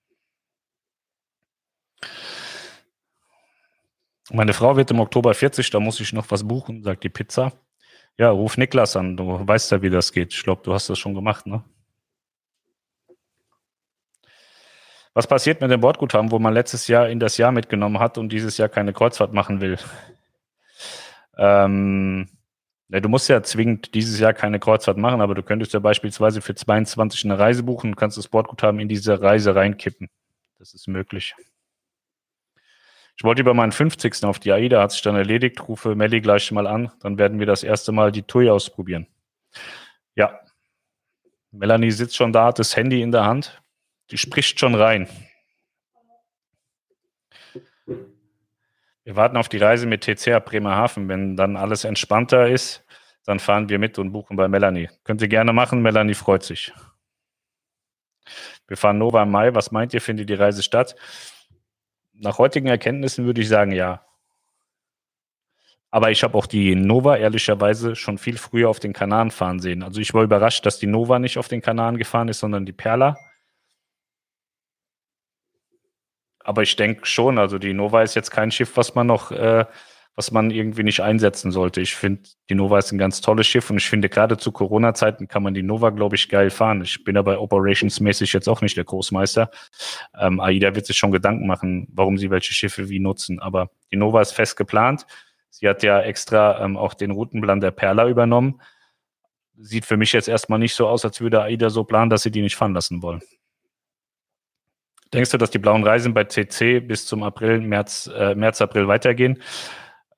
Meine Frau wird im Oktober 40, da muss ich noch was buchen, sagt die Pizza. Ja, ruf Niklas an, du weißt ja, wie das geht. Ich glaube, du hast das schon gemacht, ne? Was passiert mit dem Bordguthaben, wo man letztes Jahr in das Jahr mitgenommen hat und dieses Jahr keine Kreuzfahrt machen will? Ähm, ja, du musst ja zwingend dieses Jahr keine Kreuzfahrt machen, aber du könntest ja beispielsweise für 22 eine Reise buchen und kannst das Bordguthaben in diese Reise reinkippen. Das ist möglich. Ich wollte über meinen 50. auf die AIDA, hat sich dann erledigt, rufe Melli gleich mal an, dann werden wir das erste Mal die TUI ausprobieren. Ja. Melanie sitzt schon da, hat das Handy in der Hand. Die spricht schon rein. Wir warten auf die Reise mit TCA Bremerhaven. Wenn dann alles entspannter ist, dann fahren wir mit und buchen bei Melanie. Könnt ihr gerne machen, Melanie freut sich. Wir fahren Nova im Mai. Was meint ihr, findet die Reise statt? Nach heutigen Erkenntnissen würde ich sagen, ja. Aber ich habe auch die Nova ehrlicherweise schon viel früher auf den Kanaren fahren sehen. Also ich war überrascht, dass die Nova nicht auf den Kanaren gefahren ist, sondern die Perla. Aber ich denke schon, also die Nova ist jetzt kein Schiff, was man noch, äh, was man irgendwie nicht einsetzen sollte. Ich finde, die Nova ist ein ganz tolles Schiff und ich finde, gerade zu Corona-Zeiten kann man die Nova, glaube ich, geil fahren. Ich bin aber operationsmäßig jetzt auch nicht der Großmeister. Ähm, AIDA wird sich schon Gedanken machen, warum sie welche Schiffe wie nutzen. Aber die Nova ist fest geplant. Sie hat ja extra ähm, auch den Routenplan der Perla übernommen. Sieht für mich jetzt erstmal nicht so aus, als würde AIDA so planen, dass sie die nicht fahren lassen wollen. Denkst du, dass die blauen Reisen bei CC bis zum April, März, äh, März, April weitergehen?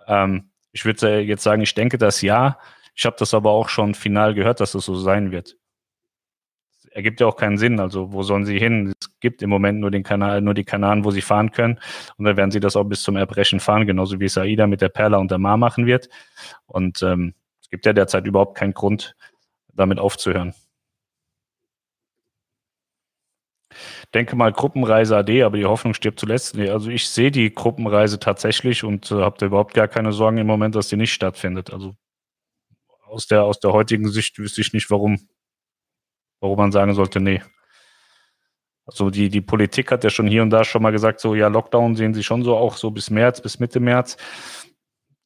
Ähm, ich würde jetzt sagen, ich denke das ja. Ich habe das aber auch schon final gehört, dass das so sein wird. Ergibt ja auch keinen Sinn. Also wo sollen sie hin? Es gibt im Moment nur den Kanal, nur die Kanaren, wo sie fahren können. Und dann werden sie das auch bis zum Erbrechen fahren, genauso wie es AIDA mit der Perla und der Mar machen wird. Und ähm, es gibt ja derzeit überhaupt keinen Grund, damit aufzuhören. Denke mal Gruppenreise AD, aber die Hoffnung stirbt zuletzt. Nee, also ich sehe die Gruppenreise tatsächlich und äh, habe da überhaupt gar keine Sorgen im Moment, dass die nicht stattfindet. Also aus der, aus der heutigen Sicht wüsste ich nicht, warum, warum man sagen sollte, nee. Also die, die Politik hat ja schon hier und da schon mal gesagt, so ja, Lockdown sehen sie schon so auch so bis März, bis Mitte März.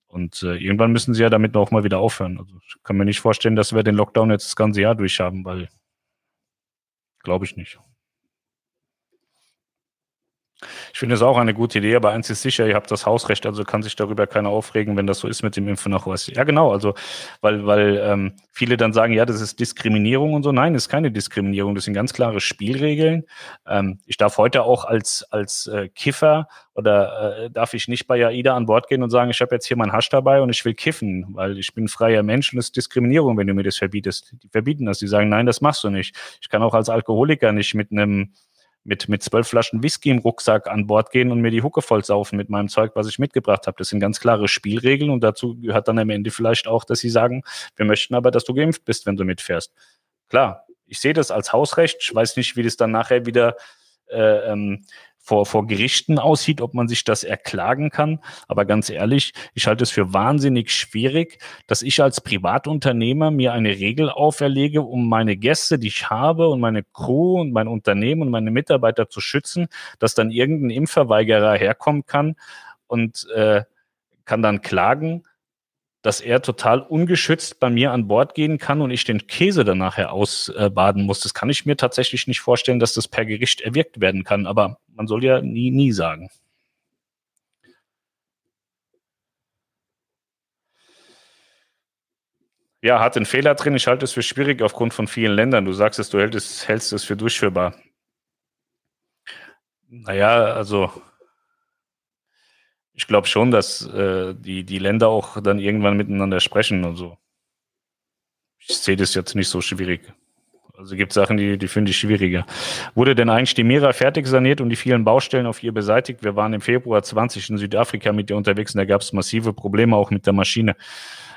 Und äh, irgendwann müssen sie ja damit auch mal wieder aufhören. Also ich kann mir nicht vorstellen, dass wir den Lockdown jetzt das ganze Jahr durchhaben, weil glaube ich nicht. Ich finde es auch eine gute Idee, aber eins ist sicher, ihr habt das Hausrecht, also kann sich darüber keiner aufregen, wenn das so ist mit dem Impfen nach was. Ja, genau, also weil, weil ähm, viele dann sagen, ja, das ist Diskriminierung und so. Nein, das ist keine Diskriminierung, das sind ganz klare Spielregeln. Ähm, ich darf heute auch als, als äh, Kiffer oder äh, darf ich nicht bei AIDA an Bord gehen und sagen, ich habe jetzt hier mein Hasch dabei und ich will kiffen, weil ich bin freier Mensch und es ist Diskriminierung, wenn du mir das verbietest. Die verbieten das, die sagen, nein, das machst du nicht. Ich kann auch als Alkoholiker nicht mit einem mit, mit zwölf Flaschen Whisky im Rucksack an Bord gehen und mir die Hucke voll saufen mit meinem Zeug, was ich mitgebracht habe. Das sind ganz klare Spielregeln und dazu gehört dann am Ende vielleicht auch, dass sie sagen, wir möchten aber, dass du geimpft bist, wenn du mitfährst. Klar, ich sehe das als Hausrecht. Ich weiß nicht, wie das dann nachher wieder äh, ähm, vor, vor Gerichten aussieht, ob man sich das erklagen kann. Aber ganz ehrlich, ich halte es für wahnsinnig schwierig, dass ich als Privatunternehmer mir eine Regel auferlege, um meine Gäste, die ich habe und meine Crew und mein Unternehmen und meine Mitarbeiter zu schützen, dass dann irgendein Impfverweigerer herkommen kann und äh, kann dann klagen, dass er total ungeschützt bei mir an Bord gehen kann und ich den Käse dann nachher ausbaden muss. Das kann ich mir tatsächlich nicht vorstellen, dass das per Gericht erwirkt werden kann. Aber man soll ja nie, nie sagen. Ja, hat einen Fehler drin. Ich halte es für schwierig aufgrund von vielen Ländern. Du sagst es, du hältst hältst es für durchführbar. Naja, also ich glaube schon, dass äh, die, die Länder auch dann irgendwann miteinander sprechen und so. Ich sehe das jetzt nicht so schwierig. Also gibt Sachen, die, die finde ich schwieriger. Wurde denn eigentlich die Mira fertig saniert und die vielen Baustellen auf ihr beseitigt? Wir waren im Februar 20 in Südafrika mit ihr unterwegs und da gab es massive Probleme auch mit der Maschine.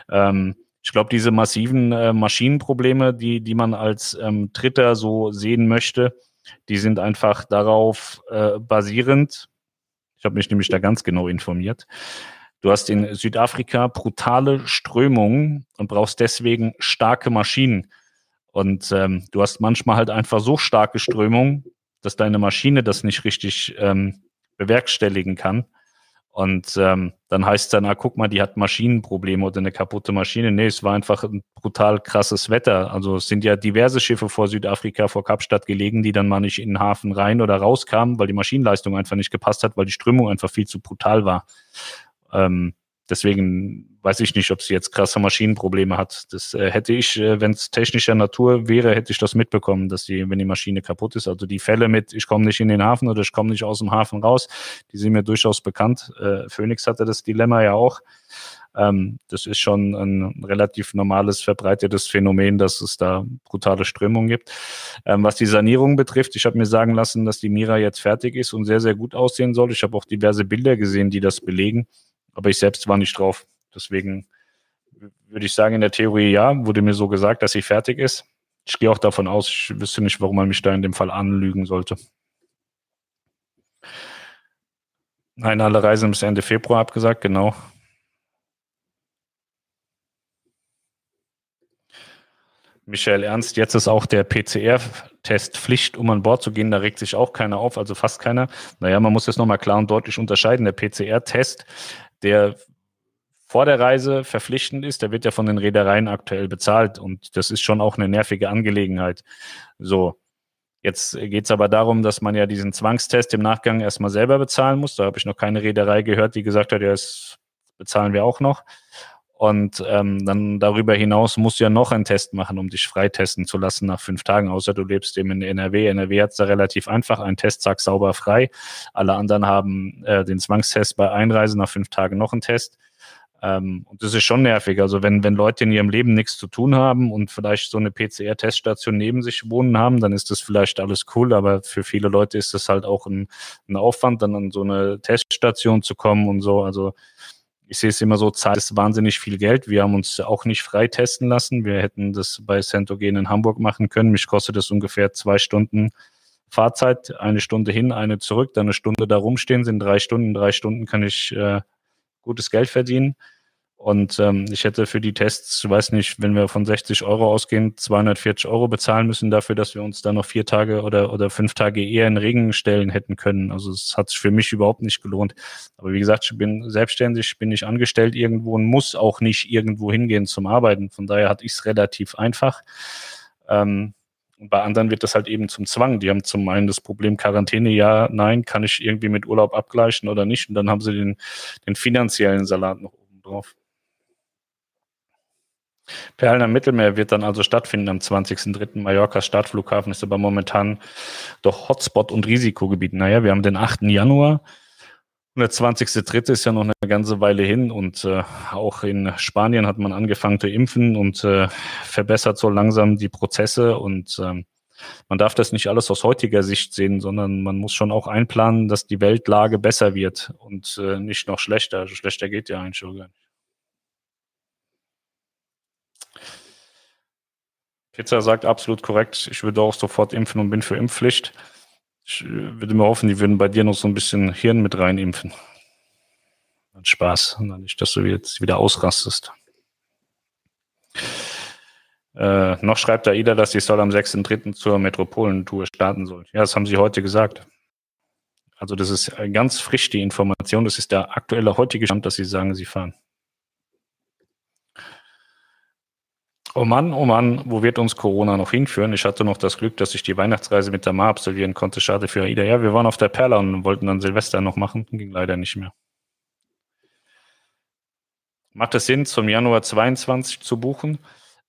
Ähm, ich glaube, diese massiven äh, Maschinenprobleme, die, die man als ähm, Dritter so sehen möchte, die sind einfach darauf äh, basierend, habe mich nämlich da ganz genau informiert. Du hast in Südafrika brutale Strömungen und brauchst deswegen starke Maschinen. Und ähm, du hast manchmal halt einfach so starke Strömungen, dass deine Maschine das nicht richtig ähm, bewerkstelligen kann. Und ähm, dann heißt es dann, ah, guck mal, die hat Maschinenprobleme oder eine kaputte Maschine. Nee, es war einfach ein brutal krasses Wetter. Also es sind ja diverse Schiffe vor Südafrika, vor Kapstadt gelegen, die dann mal nicht in den Hafen rein oder rauskamen, weil die Maschinenleistung einfach nicht gepasst hat, weil die Strömung einfach viel zu brutal war. Ähm, Deswegen weiß ich nicht, ob sie jetzt krasse Maschinenprobleme hat. Das äh, hätte ich, äh, wenn es technischer Natur wäre, hätte ich das mitbekommen, dass die, wenn die Maschine kaputt ist. Also die Fälle mit, ich komme nicht in den Hafen oder ich komme nicht aus dem Hafen raus, die sind mir durchaus bekannt. Äh, Phoenix hatte das Dilemma ja auch. Ähm, das ist schon ein relativ normales, verbreitetes Phänomen, dass es da brutale Strömungen gibt. Ähm, was die Sanierung betrifft, ich habe mir sagen lassen, dass die Mira jetzt fertig ist und sehr, sehr gut aussehen soll. Ich habe auch diverse Bilder gesehen, die das belegen. Aber ich selbst war nicht drauf. Deswegen würde ich sagen, in der Theorie ja, wurde mir so gesagt, dass sie fertig ist. Ich gehe auch davon aus, ich wüsste nicht, warum man mich da in dem Fall anlügen sollte. Nein, alle Reisen bis Ende Februar abgesagt, genau. Michael Ernst, jetzt ist auch der PCR-Test Pflicht, um an Bord zu gehen. Da regt sich auch keiner auf, also fast keiner. Naja, man muss das nochmal klar und deutlich unterscheiden. Der PCR-Test der vor der Reise verpflichtend ist, der wird ja von den Reedereien aktuell bezahlt und das ist schon auch eine nervige Angelegenheit. So, jetzt geht es aber darum, dass man ja diesen Zwangstest im Nachgang erstmal selber bezahlen muss. Da habe ich noch keine Reederei gehört, die gesagt hat, ja, das bezahlen wir auch noch. Und ähm, dann darüber hinaus musst du ja noch einen Test machen, um dich freitesten zu lassen nach fünf Tagen, außer du lebst eben in NRW. NRW hat es da relativ einfach, ein Test sagt sauber frei. Alle anderen haben äh, den Zwangstest bei Einreise nach fünf Tagen noch einen Test. Ähm, und das ist schon nervig. Also wenn, wenn Leute in ihrem Leben nichts zu tun haben und vielleicht so eine PCR-Teststation neben sich wohnen haben, dann ist das vielleicht alles cool, aber für viele Leute ist das halt auch ein, ein Aufwand, dann an so eine Teststation zu kommen und so. Also ich sehe es immer so, Zeit ist wahnsinnig viel Geld. Wir haben uns auch nicht frei testen lassen. Wir hätten das bei Centogen in Hamburg machen können. Mich kostet das ungefähr zwei Stunden Fahrzeit, eine Stunde hin, eine zurück, dann eine Stunde da rumstehen, sind drei Stunden. Drei Stunden kann ich äh, gutes Geld verdienen. Und ähm, ich hätte für die Tests, ich weiß nicht, wenn wir von 60 Euro ausgehen, 240 Euro bezahlen müssen dafür, dass wir uns dann noch vier Tage oder, oder fünf Tage eher in Regen stellen hätten können. Also es hat sich für mich überhaupt nicht gelohnt. Aber wie gesagt, ich bin selbstständig, bin nicht angestellt irgendwo und muss auch nicht irgendwo hingehen zum Arbeiten. Von daher hatte ich es relativ einfach. Ähm, bei anderen wird das halt eben zum Zwang. Die haben zum einen das Problem Quarantäne, ja, nein, kann ich irgendwie mit Urlaub abgleichen oder nicht. Und dann haben sie den, den finanziellen Salat noch oben drauf. Perlen am Mittelmeer wird dann also stattfinden am 20.03. Mallorcas Startflughafen ist aber momentan doch Hotspot und Risikogebiet. Naja, wir haben den 8. Januar und der 20.3. ist ja noch eine ganze Weile hin und äh, auch in Spanien hat man angefangen zu impfen und äh, verbessert so langsam die Prozesse und ähm, man darf das nicht alles aus heutiger Sicht sehen, sondern man muss schon auch einplanen, dass die Weltlage besser wird und äh, nicht noch schlechter. Also schlechter geht ja eigentlich schon gar nicht. Pizza sagt absolut korrekt. Ich würde auch sofort impfen und bin für Impfpflicht. Ich äh, würde mir hoffen, die würden bei dir noch so ein bisschen Hirn mit rein impfen. Hat Spaß. Und dann nicht, dass du jetzt wieder ausrastest. Äh, noch schreibt AIDA, dass sie soll am 6.3. zur Metropolentour starten soll. Ja, das haben sie heute gesagt. Also das ist ganz frisch die Information. Das ist der aktuelle heutige Stand, dass sie sagen, sie fahren. Oh Mann, oh Mann, wo wird uns Corona noch hinführen? Ich hatte noch das Glück, dass ich die Weihnachtsreise mit der Ma absolvieren konnte. Schade für AIDA. Ja, wir waren auf der Perla und wollten dann Silvester noch machen. Ging leider nicht mehr. Macht es Sinn, zum Januar 22 zu buchen?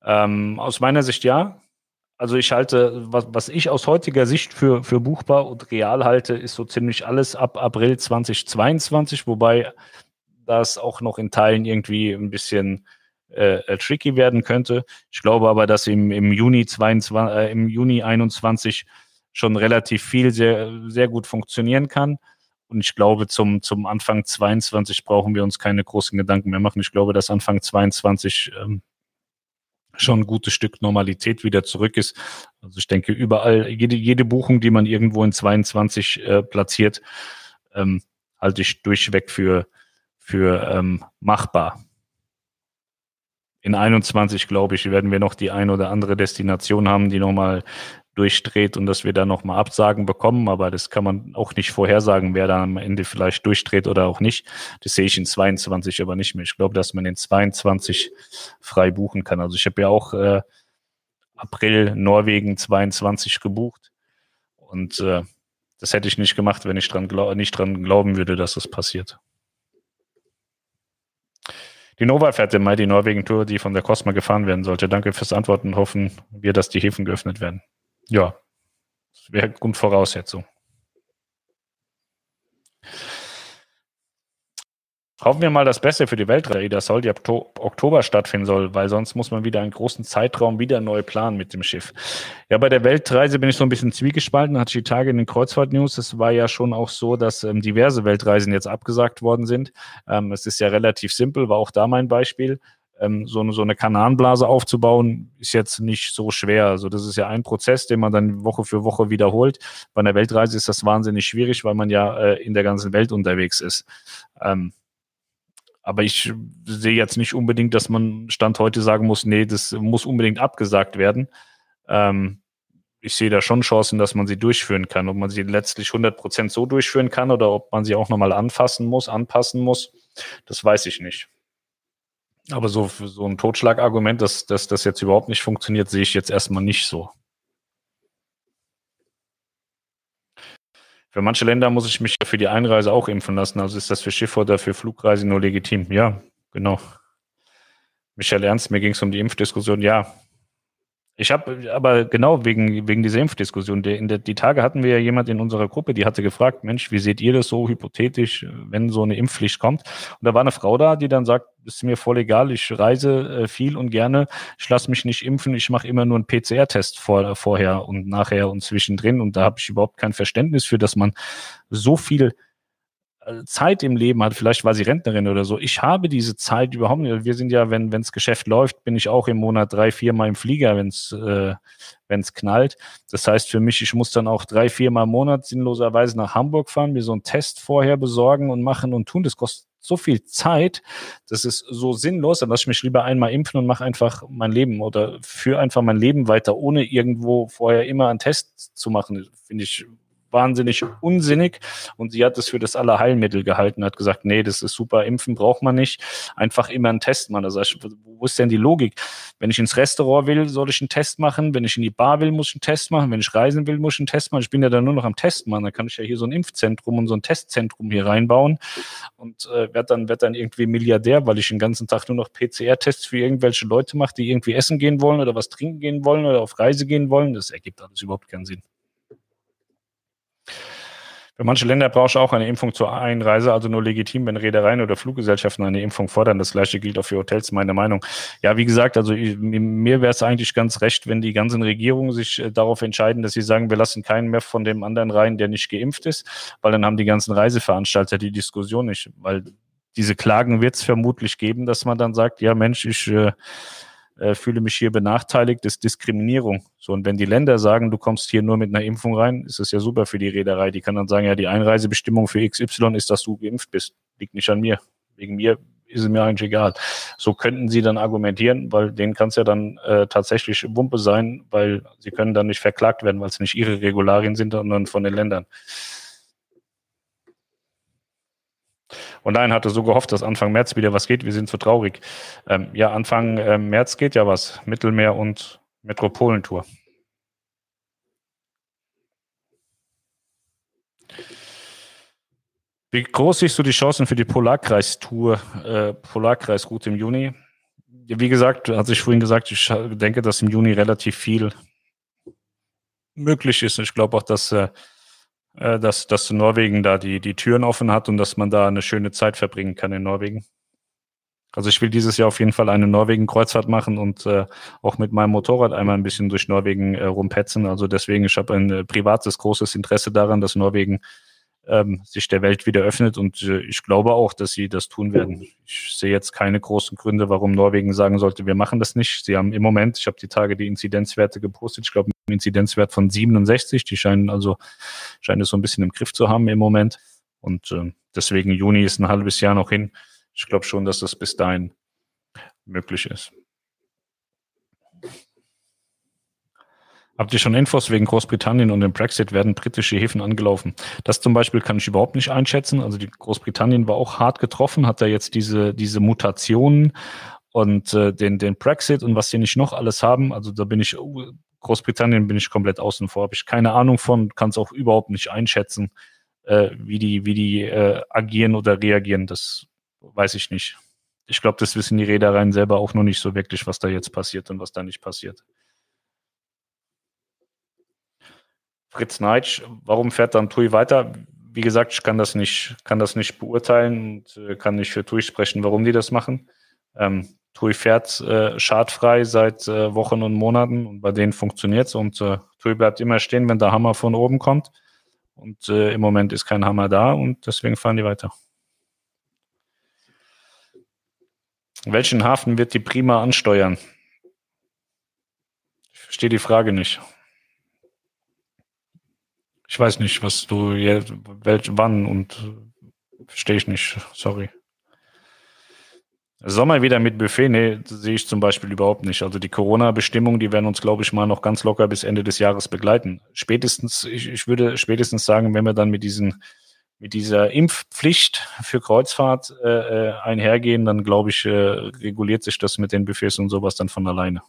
Ähm, aus meiner Sicht ja. Also ich halte, was, was ich aus heutiger Sicht für, für buchbar und real halte, ist so ziemlich alles ab April 2022, wobei das auch noch in Teilen irgendwie ein bisschen äh, äh, tricky werden könnte. Ich glaube aber, dass im, im Juni 22, äh, im Juni 21 schon relativ viel sehr, sehr gut funktionieren kann. Und ich glaube, zum, zum Anfang 22 brauchen wir uns keine großen Gedanken mehr machen. Ich glaube, dass Anfang 22 ähm, schon ein gutes Stück Normalität wieder zurück ist. Also ich denke, überall, jede, jede Buchung, die man irgendwo in 22 äh, platziert, ähm, halte ich durchweg für, für ähm, machbar in 21, glaube ich, werden wir noch die ein oder andere Destination haben, die nochmal durchdreht und dass wir da nochmal Absagen bekommen. Aber das kann man auch nicht vorhersagen, wer da am Ende vielleicht durchdreht oder auch nicht. Das sehe ich in 22 aber nicht mehr. Ich glaube, dass man in 22 frei buchen kann. Also ich habe ja auch äh, April Norwegen 22 gebucht und äh, das hätte ich nicht gemacht, wenn ich dran nicht dran glauben würde, dass das passiert. Die Nova fährt im Mai die Norwegen-Tour, die von der Cosma gefahren werden sollte. Danke fürs Antworten. Hoffen wir, dass die Häfen geöffnet werden. Ja, das wäre Grundvoraussetzung. Hoffen wir mal das Beste für die Weltreise, das soll die Oktober stattfinden soll, weil sonst muss man wieder einen großen Zeitraum wieder neu planen mit dem Schiff. Ja, bei der Weltreise bin ich so ein bisschen zwiegespalten, hatte ich die Tage in den Kreuzfahrt-News. Es war ja schon auch so, dass ähm, diverse Weltreisen jetzt abgesagt worden sind. Ähm, es ist ja relativ simpel, war auch da mein Beispiel. Ähm, so, eine, so eine Kananblase aufzubauen, ist jetzt nicht so schwer. Also das ist ja ein Prozess, den man dann Woche für Woche wiederholt. Bei einer Weltreise ist das wahnsinnig schwierig, weil man ja äh, in der ganzen Welt unterwegs ist. Ähm, aber ich sehe jetzt nicht unbedingt, dass man Stand heute sagen muss, nee, das muss unbedingt abgesagt werden. Ähm, ich sehe da schon Chancen, dass man sie durchführen kann. Ob man sie letztlich 100 Prozent so durchführen kann oder ob man sie auch nochmal anfassen muss, anpassen muss, das weiß ich nicht. Aber so, so ein Totschlagargument, dass, dass das jetzt überhaupt nicht funktioniert, sehe ich jetzt erstmal nicht so. Für manche Länder muss ich mich für die Einreise auch impfen lassen. Also ist das für Schiffe oder für Flugreisen nur legitim? Ja, genau. Michael Ernst, mir ging es um die Impfdiskussion. Ja, ich habe aber genau wegen, wegen dieser Impfdiskussion, die, der, die Tage hatten wir ja jemand in unserer Gruppe, die hatte gefragt, Mensch, wie seht ihr das so hypothetisch, wenn so eine Impfpflicht kommt? Und da war eine Frau da, die dann sagt, ist mir voll egal, ich reise äh, viel und gerne, ich lasse mich nicht impfen, ich mache immer nur einen PCR-Test vor, vorher und nachher und zwischendrin. Und da habe ich überhaupt kein Verständnis für, dass man so viel Zeit im Leben hat, vielleicht war sie Rentnerin oder so. Ich habe diese Zeit überhaupt nicht. Wir sind ja, wenn wenns Geschäft läuft, bin ich auch im Monat drei, vier Mal im Flieger, wenn es äh, wenn's knallt. Das heißt für mich, ich muss dann auch drei, vier Mal im Monat sinnloserweise nach Hamburg fahren, mir so einen Test vorher besorgen und machen und tun. Das kostet so viel Zeit, das ist so sinnlos, dann lasse ich mich lieber einmal impfen und mache einfach mein Leben oder führe einfach mein Leben weiter, ohne irgendwo vorher immer einen Test zu machen. Finde ich wahnsinnig unsinnig und sie hat es für das Allerheilmittel gehalten, hat gesagt, nee, das ist super, impfen braucht man nicht, einfach immer einen Test machen. Also wo ist denn die Logik? Wenn ich ins Restaurant will, soll ich einen Test machen, wenn ich in die Bar will, muss ich einen Test machen, wenn ich reisen will, muss ich einen Test machen. Ich bin ja dann nur noch am Test machen, dann kann ich ja hier so ein Impfzentrum und so ein Testzentrum hier reinbauen und äh, werde dann, werd dann irgendwie Milliardär, weil ich den ganzen Tag nur noch PCR-Tests für irgendwelche Leute mache, die irgendwie essen gehen wollen oder was trinken gehen wollen oder auf Reise gehen wollen. Das ergibt alles überhaupt keinen Sinn. Für manche Länder brauchst du auch eine Impfung zur Einreise, also nur legitim, wenn Reedereien oder Fluggesellschaften eine Impfung fordern. Das gleiche gilt auch für Hotels, meine Meinung. Ja, wie gesagt, also mir wäre es eigentlich ganz recht, wenn die ganzen Regierungen sich äh, darauf entscheiden, dass sie sagen, wir lassen keinen mehr von dem anderen rein, der nicht geimpft ist, weil dann haben die ganzen Reiseveranstalter die Diskussion nicht, weil diese Klagen wird es vermutlich geben, dass man dann sagt, ja Mensch, ich äh, äh, fühle mich hier benachteiligt, ist Diskriminierung. So, und wenn die Länder sagen, du kommst hier nur mit einer Impfung rein, ist es ja super für die Reederei. Die kann dann sagen, ja, die Einreisebestimmung für XY ist, dass du geimpft bist. Liegt nicht an mir. Wegen mir ist es mir eigentlich egal. So könnten sie dann argumentieren, weil denen kann es ja dann äh, tatsächlich Wumpe sein, weil sie können dann nicht verklagt werden, weil es nicht ihre Regularien sind, sondern von den Ländern. Und nein, hatte so gehofft, dass Anfang März wieder was geht. Wir sind zu traurig. Ähm, ja, Anfang äh, März geht ja was. Mittelmeer- und Metropolentour. Wie groß siehst du die Chancen für die Polarkreistour, äh, Polarkreisroute im Juni? Wie gesagt, hatte ich vorhin gesagt, ich denke, dass im Juni relativ viel möglich ist. Ich glaube auch, dass äh, äh, dass, dass Norwegen da die, die Türen offen hat und dass man da eine schöne Zeit verbringen kann in Norwegen. Also ich will dieses Jahr auf jeden Fall eine Norwegen-Kreuzfahrt machen und äh, auch mit meinem Motorrad einmal ein bisschen durch Norwegen äh, rumpetzen. Also deswegen, ich habe ein äh, privates, großes Interesse daran, dass Norwegen ähm, sich der Welt wieder öffnet und äh, ich glaube auch, dass sie das tun werden. Ich sehe jetzt keine großen Gründe, warum Norwegen sagen sollte, wir machen das nicht. Sie haben im Moment, ich habe die Tage die Inzidenzwerte gepostet, ich glaube einen Inzidenzwert von 67, die scheinen also scheinen es so ein bisschen im Griff zu haben im Moment und äh, deswegen Juni ist ein halbes Jahr noch hin. Ich glaube schon, dass das bis dahin möglich ist. Habt ihr schon Infos wegen Großbritannien und dem Brexit werden britische Häfen angelaufen? Das zum Beispiel kann ich überhaupt nicht einschätzen. Also die Großbritannien war auch hart getroffen, hat da jetzt diese, diese Mutationen und äh, den, den Brexit und was sie nicht noch alles haben. Also da bin ich, uh, Großbritannien bin ich komplett außen vor, habe ich keine Ahnung von, kann es auch überhaupt nicht einschätzen, äh, wie die, wie die äh, agieren oder reagieren. Das weiß ich nicht. Ich glaube, das wissen die Reedereien selber auch noch nicht so wirklich, was da jetzt passiert und was da nicht passiert. Fritz Neitsch, warum fährt dann TUI weiter? Wie gesagt, ich kann das nicht, kann das nicht beurteilen und äh, kann nicht für TUI sprechen, warum die das machen. Ähm, TUI fährt äh, schadfrei seit äh, Wochen und Monaten und bei denen funktioniert es und äh, TUI bleibt immer stehen, wenn der Hammer von oben kommt. Und äh, im Moment ist kein Hammer da und deswegen fahren die weiter. Welchen Hafen wird die Prima ansteuern? Ich verstehe die Frage nicht. Ich weiß nicht, was du jetzt, welch, wann und verstehe ich nicht. Sorry. Sommer wieder mit Buffet, nee, sehe ich zum Beispiel überhaupt nicht. Also die Corona-Bestimmungen, die werden uns, glaube ich, mal noch ganz locker bis Ende des Jahres begleiten. Spätestens, ich, ich würde spätestens sagen, wenn wir dann mit diesen, mit dieser Impfpflicht für Kreuzfahrt äh, äh einhergehen, dann glaube ich, äh, reguliert sich das mit den Buffets und sowas dann von alleine.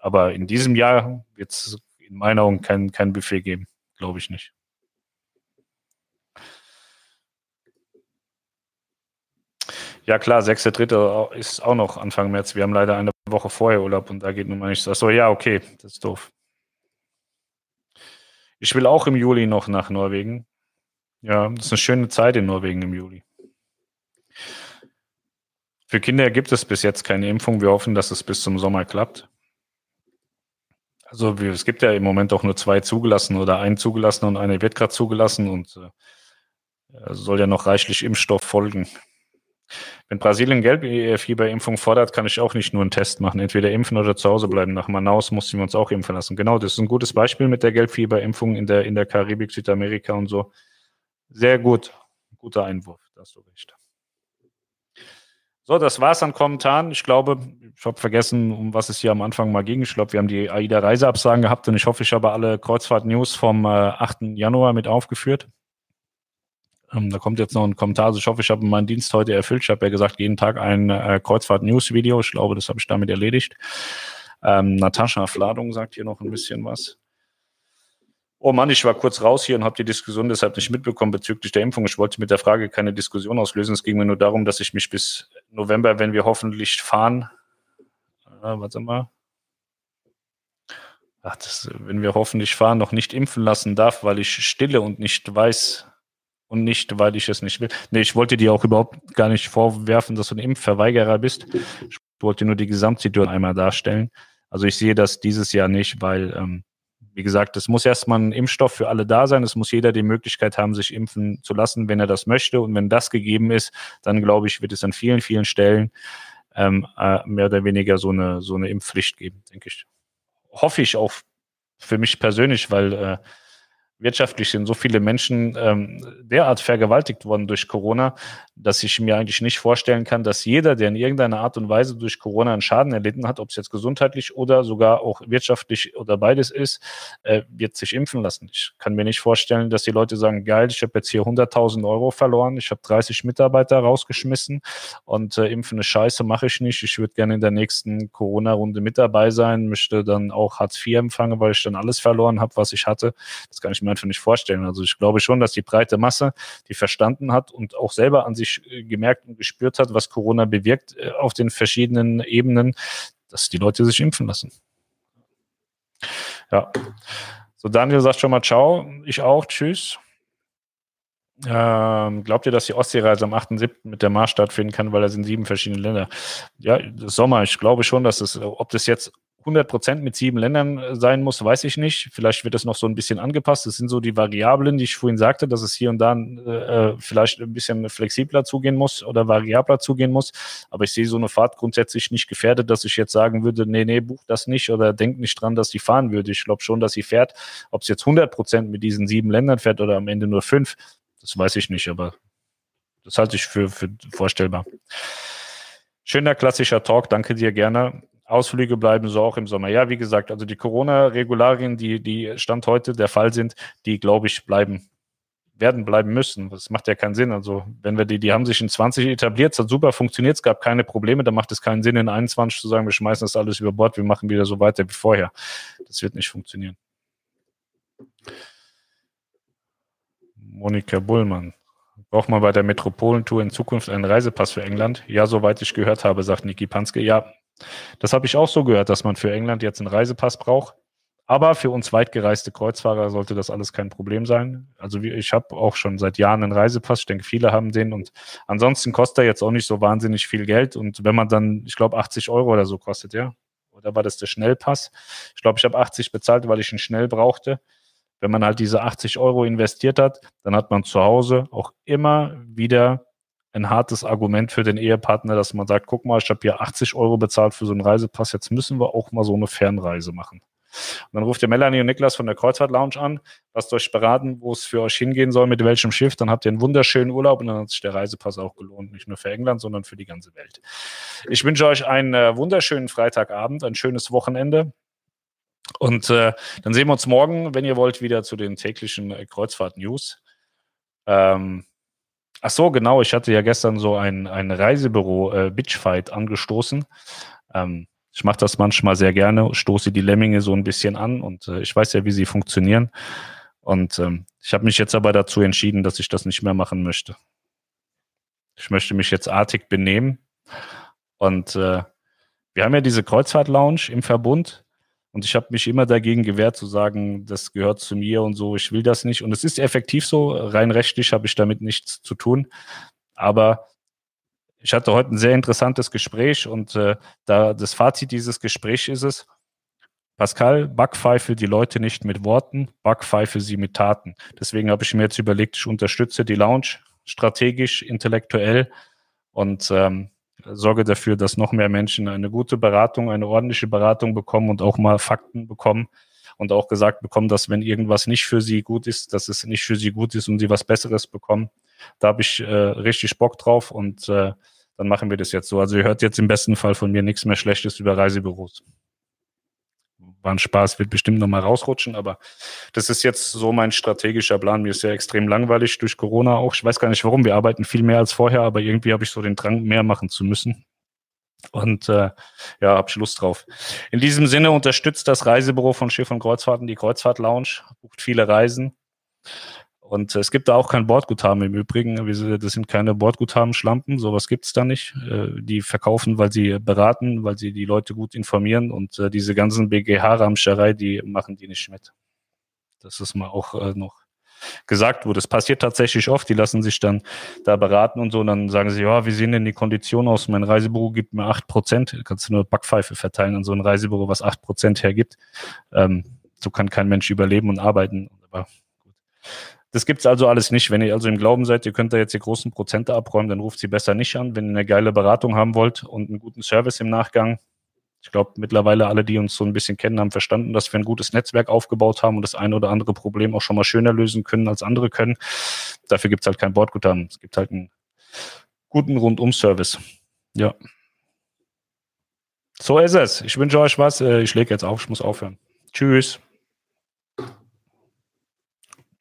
Aber in diesem Jahr wird es in meiner Augen kein, kein Buffet geben. Glaube ich nicht. Ja klar, 6.3. ist auch noch Anfang März. Wir haben leider eine Woche vorher Urlaub und da geht nun mal nichts. Achso, ja, okay, das ist doof. Ich will auch im Juli noch nach Norwegen. Ja, das ist eine schöne Zeit in Norwegen im Juli. Für Kinder gibt es bis jetzt keine Impfung. Wir hoffen, dass es bis zum Sommer klappt. Also es gibt ja im Moment auch nur zwei zugelassen oder einen zugelassen und eine wird gerade zugelassen und äh, soll ja noch reichlich Impfstoff folgen. Wenn Brasilien Gelbfieberimpfung fordert, kann ich auch nicht nur einen Test machen. Entweder impfen oder zu Hause bleiben. Nach Manaus mussten wir uns auch impfen lassen. Genau, das ist ein gutes Beispiel mit der Gelbfieberimpfung in der, in der Karibik, Südamerika und so. Sehr gut. Guter Einwurf, da hast du recht. So, So, das war's an Kommentaren. Ich glaube, ich habe vergessen, um was es hier am Anfang mal ging. Ich glaube, wir haben die AIDA-Reiseabsagen gehabt und ich hoffe, ich habe alle Kreuzfahrt-News vom äh, 8. Januar mit aufgeführt. Ähm, da kommt jetzt noch ein Kommentar. Also ich hoffe, ich habe meinen Dienst heute erfüllt. Ich habe ja gesagt, jeden Tag ein äh, Kreuzfahrt-News-Video. Ich glaube, das habe ich damit erledigt. Ähm, Natascha Fladung sagt hier noch ein bisschen was. Oh Mann, ich war kurz raus hier und habe die Diskussion deshalb nicht mitbekommen bezüglich der Impfung. Ich wollte mit der Frage keine Diskussion auslösen. Es ging mir nur darum, dass ich mich bis November, wenn wir hoffentlich fahren, äh, warte mal, ach, das, wenn wir hoffentlich fahren, noch nicht impfen lassen darf, weil ich stille und nicht weiß und nicht, weil ich es nicht will. Nee, ich wollte dir auch überhaupt gar nicht vorwerfen, dass du ein Impfverweigerer bist. Ich wollte nur die Gesamtsituation einmal darstellen. Also ich sehe das dieses Jahr nicht, weil ähm, wie gesagt, es muss erstmal ein Impfstoff für alle da sein. Es muss jeder die Möglichkeit haben, sich impfen zu lassen, wenn er das möchte. Und wenn das gegeben ist, dann glaube ich, wird es an vielen, vielen Stellen ähm, äh, mehr oder weniger so eine, so eine Impfpflicht geben, denke ich. Hoffe ich auch für mich persönlich, weil äh, wirtschaftlich sind so viele Menschen ähm, derart vergewaltigt worden durch Corona, dass ich mir eigentlich nicht vorstellen kann, dass jeder, der in irgendeiner Art und Weise durch Corona einen Schaden erlitten hat, ob es jetzt gesundheitlich oder sogar auch wirtschaftlich oder beides ist, äh, wird sich impfen lassen. Ich kann mir nicht vorstellen, dass die Leute sagen, geil, ich habe jetzt hier 100.000 Euro verloren, ich habe 30 Mitarbeiter rausgeschmissen und äh, impfen eine Scheiße mache ich nicht. Ich würde gerne in der nächsten Corona-Runde mit dabei sein, möchte dann auch Hartz IV empfangen, weil ich dann alles verloren habe, was ich hatte. Das kann ich mir einfach nicht vorstellen. Also ich glaube schon, dass die breite Masse, die verstanden hat und auch selber an sich äh, gemerkt und gespürt hat, was Corona bewirkt äh, auf den verschiedenen Ebenen, dass die Leute sich impfen lassen. Ja. So, Daniel sagt schon mal Ciao. Ich auch. Tschüss. Ähm, glaubt ihr, dass die Ostseereise am 8.7. mit der Mars stattfinden kann, weil er in sieben verschiedenen Länder? Ja, Sommer. Ich glaube schon, dass es, ob das jetzt 100 Prozent mit sieben Ländern äh, sein muss, weiß ich nicht. Vielleicht wird das noch so ein bisschen angepasst. Das sind so die Variablen, die ich vorhin sagte, dass es hier und da äh, vielleicht ein bisschen flexibler zugehen muss oder variabler zugehen muss. Aber ich sehe so eine Fahrt grundsätzlich nicht gefährdet, dass ich jetzt sagen würde, nee, nee, buch das nicht oder denk nicht dran, dass sie fahren würde. Ich glaube schon, dass sie fährt. Ob es jetzt 100 Prozent mit diesen sieben Ländern fährt oder am Ende nur fünf, das weiß ich nicht, aber das halte ich für, für vorstellbar. Schöner klassischer Talk, danke dir gerne. Ausflüge bleiben so auch im Sommer. Ja, wie gesagt, also die Corona-Regularien, die, die Stand heute der Fall sind, die, glaube ich, bleiben, werden bleiben müssen. Das macht ja keinen Sinn. Also, wenn wir die, die haben sich in 20 etabliert, es hat super funktioniert, es gab keine Probleme, dann macht es keinen Sinn, in 21 zu sagen, wir schmeißen das alles über Bord, wir machen wieder so weiter wie vorher. Das wird nicht funktionieren. Monika Bullmann. Braucht man bei der Metropolentour in Zukunft einen Reisepass für England? Ja, soweit ich gehört habe, sagt Niki Panske. Ja, das habe ich auch so gehört, dass man für England jetzt einen Reisepass braucht. Aber für uns weitgereiste Kreuzfahrer sollte das alles kein Problem sein. Also ich habe auch schon seit Jahren einen Reisepass. Ich denke, viele haben den. Und ansonsten kostet er jetzt auch nicht so wahnsinnig viel Geld. Und wenn man dann, ich glaube, 80 Euro oder so kostet, ja. Oder war das der Schnellpass? Ich glaube, ich habe 80 bezahlt, weil ich ihn schnell brauchte. Wenn man halt diese 80 Euro investiert hat, dann hat man zu Hause auch immer wieder ein hartes Argument für den Ehepartner, dass man sagt, guck mal, ich habe hier 80 Euro bezahlt für so einen Reisepass, jetzt müssen wir auch mal so eine Fernreise machen. Und dann ruft ihr Melanie und Niklas von der Kreuzfahrt Lounge an, lasst euch beraten, wo es für euch hingehen soll, mit welchem Schiff, dann habt ihr einen wunderschönen Urlaub und dann hat sich der Reisepass auch gelohnt, nicht nur für England, sondern für die ganze Welt. Ich wünsche euch einen äh, wunderschönen Freitagabend, ein schönes Wochenende. Und äh, dann sehen wir uns morgen, wenn ihr wollt, wieder zu den täglichen äh, Kreuzfahrt-News. Ähm, ach so, genau. Ich hatte ja gestern so ein, ein Reisebüro äh, angestoßen. Ähm, ich mache das manchmal sehr gerne, stoße die Lemminge so ein bisschen an und äh, ich weiß ja, wie sie funktionieren. Und ähm, ich habe mich jetzt aber dazu entschieden, dass ich das nicht mehr machen möchte. Ich möchte mich jetzt artig benehmen. Und äh, wir haben ja diese Kreuzfahrt-Lounge im Verbund und ich habe mich immer dagegen gewehrt zu sagen, das gehört zu mir und so, ich will das nicht. Und es ist effektiv so, rein rechtlich habe ich damit nichts zu tun. Aber ich hatte heute ein sehr interessantes Gespräch und äh, da das Fazit dieses Gesprächs ist es, Pascal, backpfeife die Leute nicht mit Worten, backpfeife sie mit Taten. Deswegen habe ich mir jetzt überlegt, ich unterstütze die Lounge strategisch, intellektuell und ähm, sorge dafür, dass noch mehr Menschen eine gute Beratung, eine ordentliche Beratung bekommen und auch mal Fakten bekommen und auch gesagt bekommen, dass wenn irgendwas nicht für sie gut ist, dass es nicht für sie gut ist und sie was Besseres bekommen. Da habe ich äh, richtig Bock drauf und äh, dann machen wir das jetzt so. Also ihr hört jetzt im besten Fall von mir nichts mehr Schlechtes über Reisebüros. War ein Spaß, wird bestimmt nochmal rausrutschen, aber das ist jetzt so mein strategischer Plan. Mir ist ja extrem langweilig durch Corona auch. Ich weiß gar nicht warum. Wir arbeiten viel mehr als vorher, aber irgendwie habe ich so den Drang, mehr machen zu müssen. Und äh, ja, habe ich Lust drauf. In diesem Sinne unterstützt das Reisebüro von Schiff und Kreuzfahrten die Kreuzfahrt Lounge, bucht viele Reisen. Und es gibt da auch kein Bordguthaben im Übrigen. Das sind keine Bordguthaben-Schlampen, sowas gibt's da nicht. Äh, die verkaufen, weil sie beraten, weil sie die Leute gut informieren und äh, diese ganzen BGH-Ramscherei, die machen die nicht mit. Das ist mal auch äh, noch gesagt wurde. Das passiert tatsächlich oft. Die lassen sich dann da beraten und so. Und dann sagen sie, ja, wie sehen denn die Konditionen aus? Mein Reisebüro gibt mir acht Prozent. Kannst du nur Backpfeife verteilen an so ein Reisebüro, was acht Prozent hergibt. Ähm, so kann kein Mensch überleben und arbeiten. Aber gut. Das gibt's also alles nicht. Wenn ihr also im Glauben seid, ihr könnt da jetzt die großen Prozente abräumen, dann ruft sie besser nicht an. Wenn ihr eine geile Beratung haben wollt und einen guten Service im Nachgang, ich glaube, mittlerweile alle, die uns so ein bisschen kennen, haben verstanden, dass wir ein gutes Netzwerk aufgebaut haben und das eine oder andere Problem auch schon mal schöner lösen können, als andere können. Dafür gibt's halt kein Bordguthaben. Es gibt halt einen guten Rundum-Service. Ja. So ist es. Ich wünsche euch was. Äh, ich lege jetzt auf. Ich muss aufhören. Tschüss.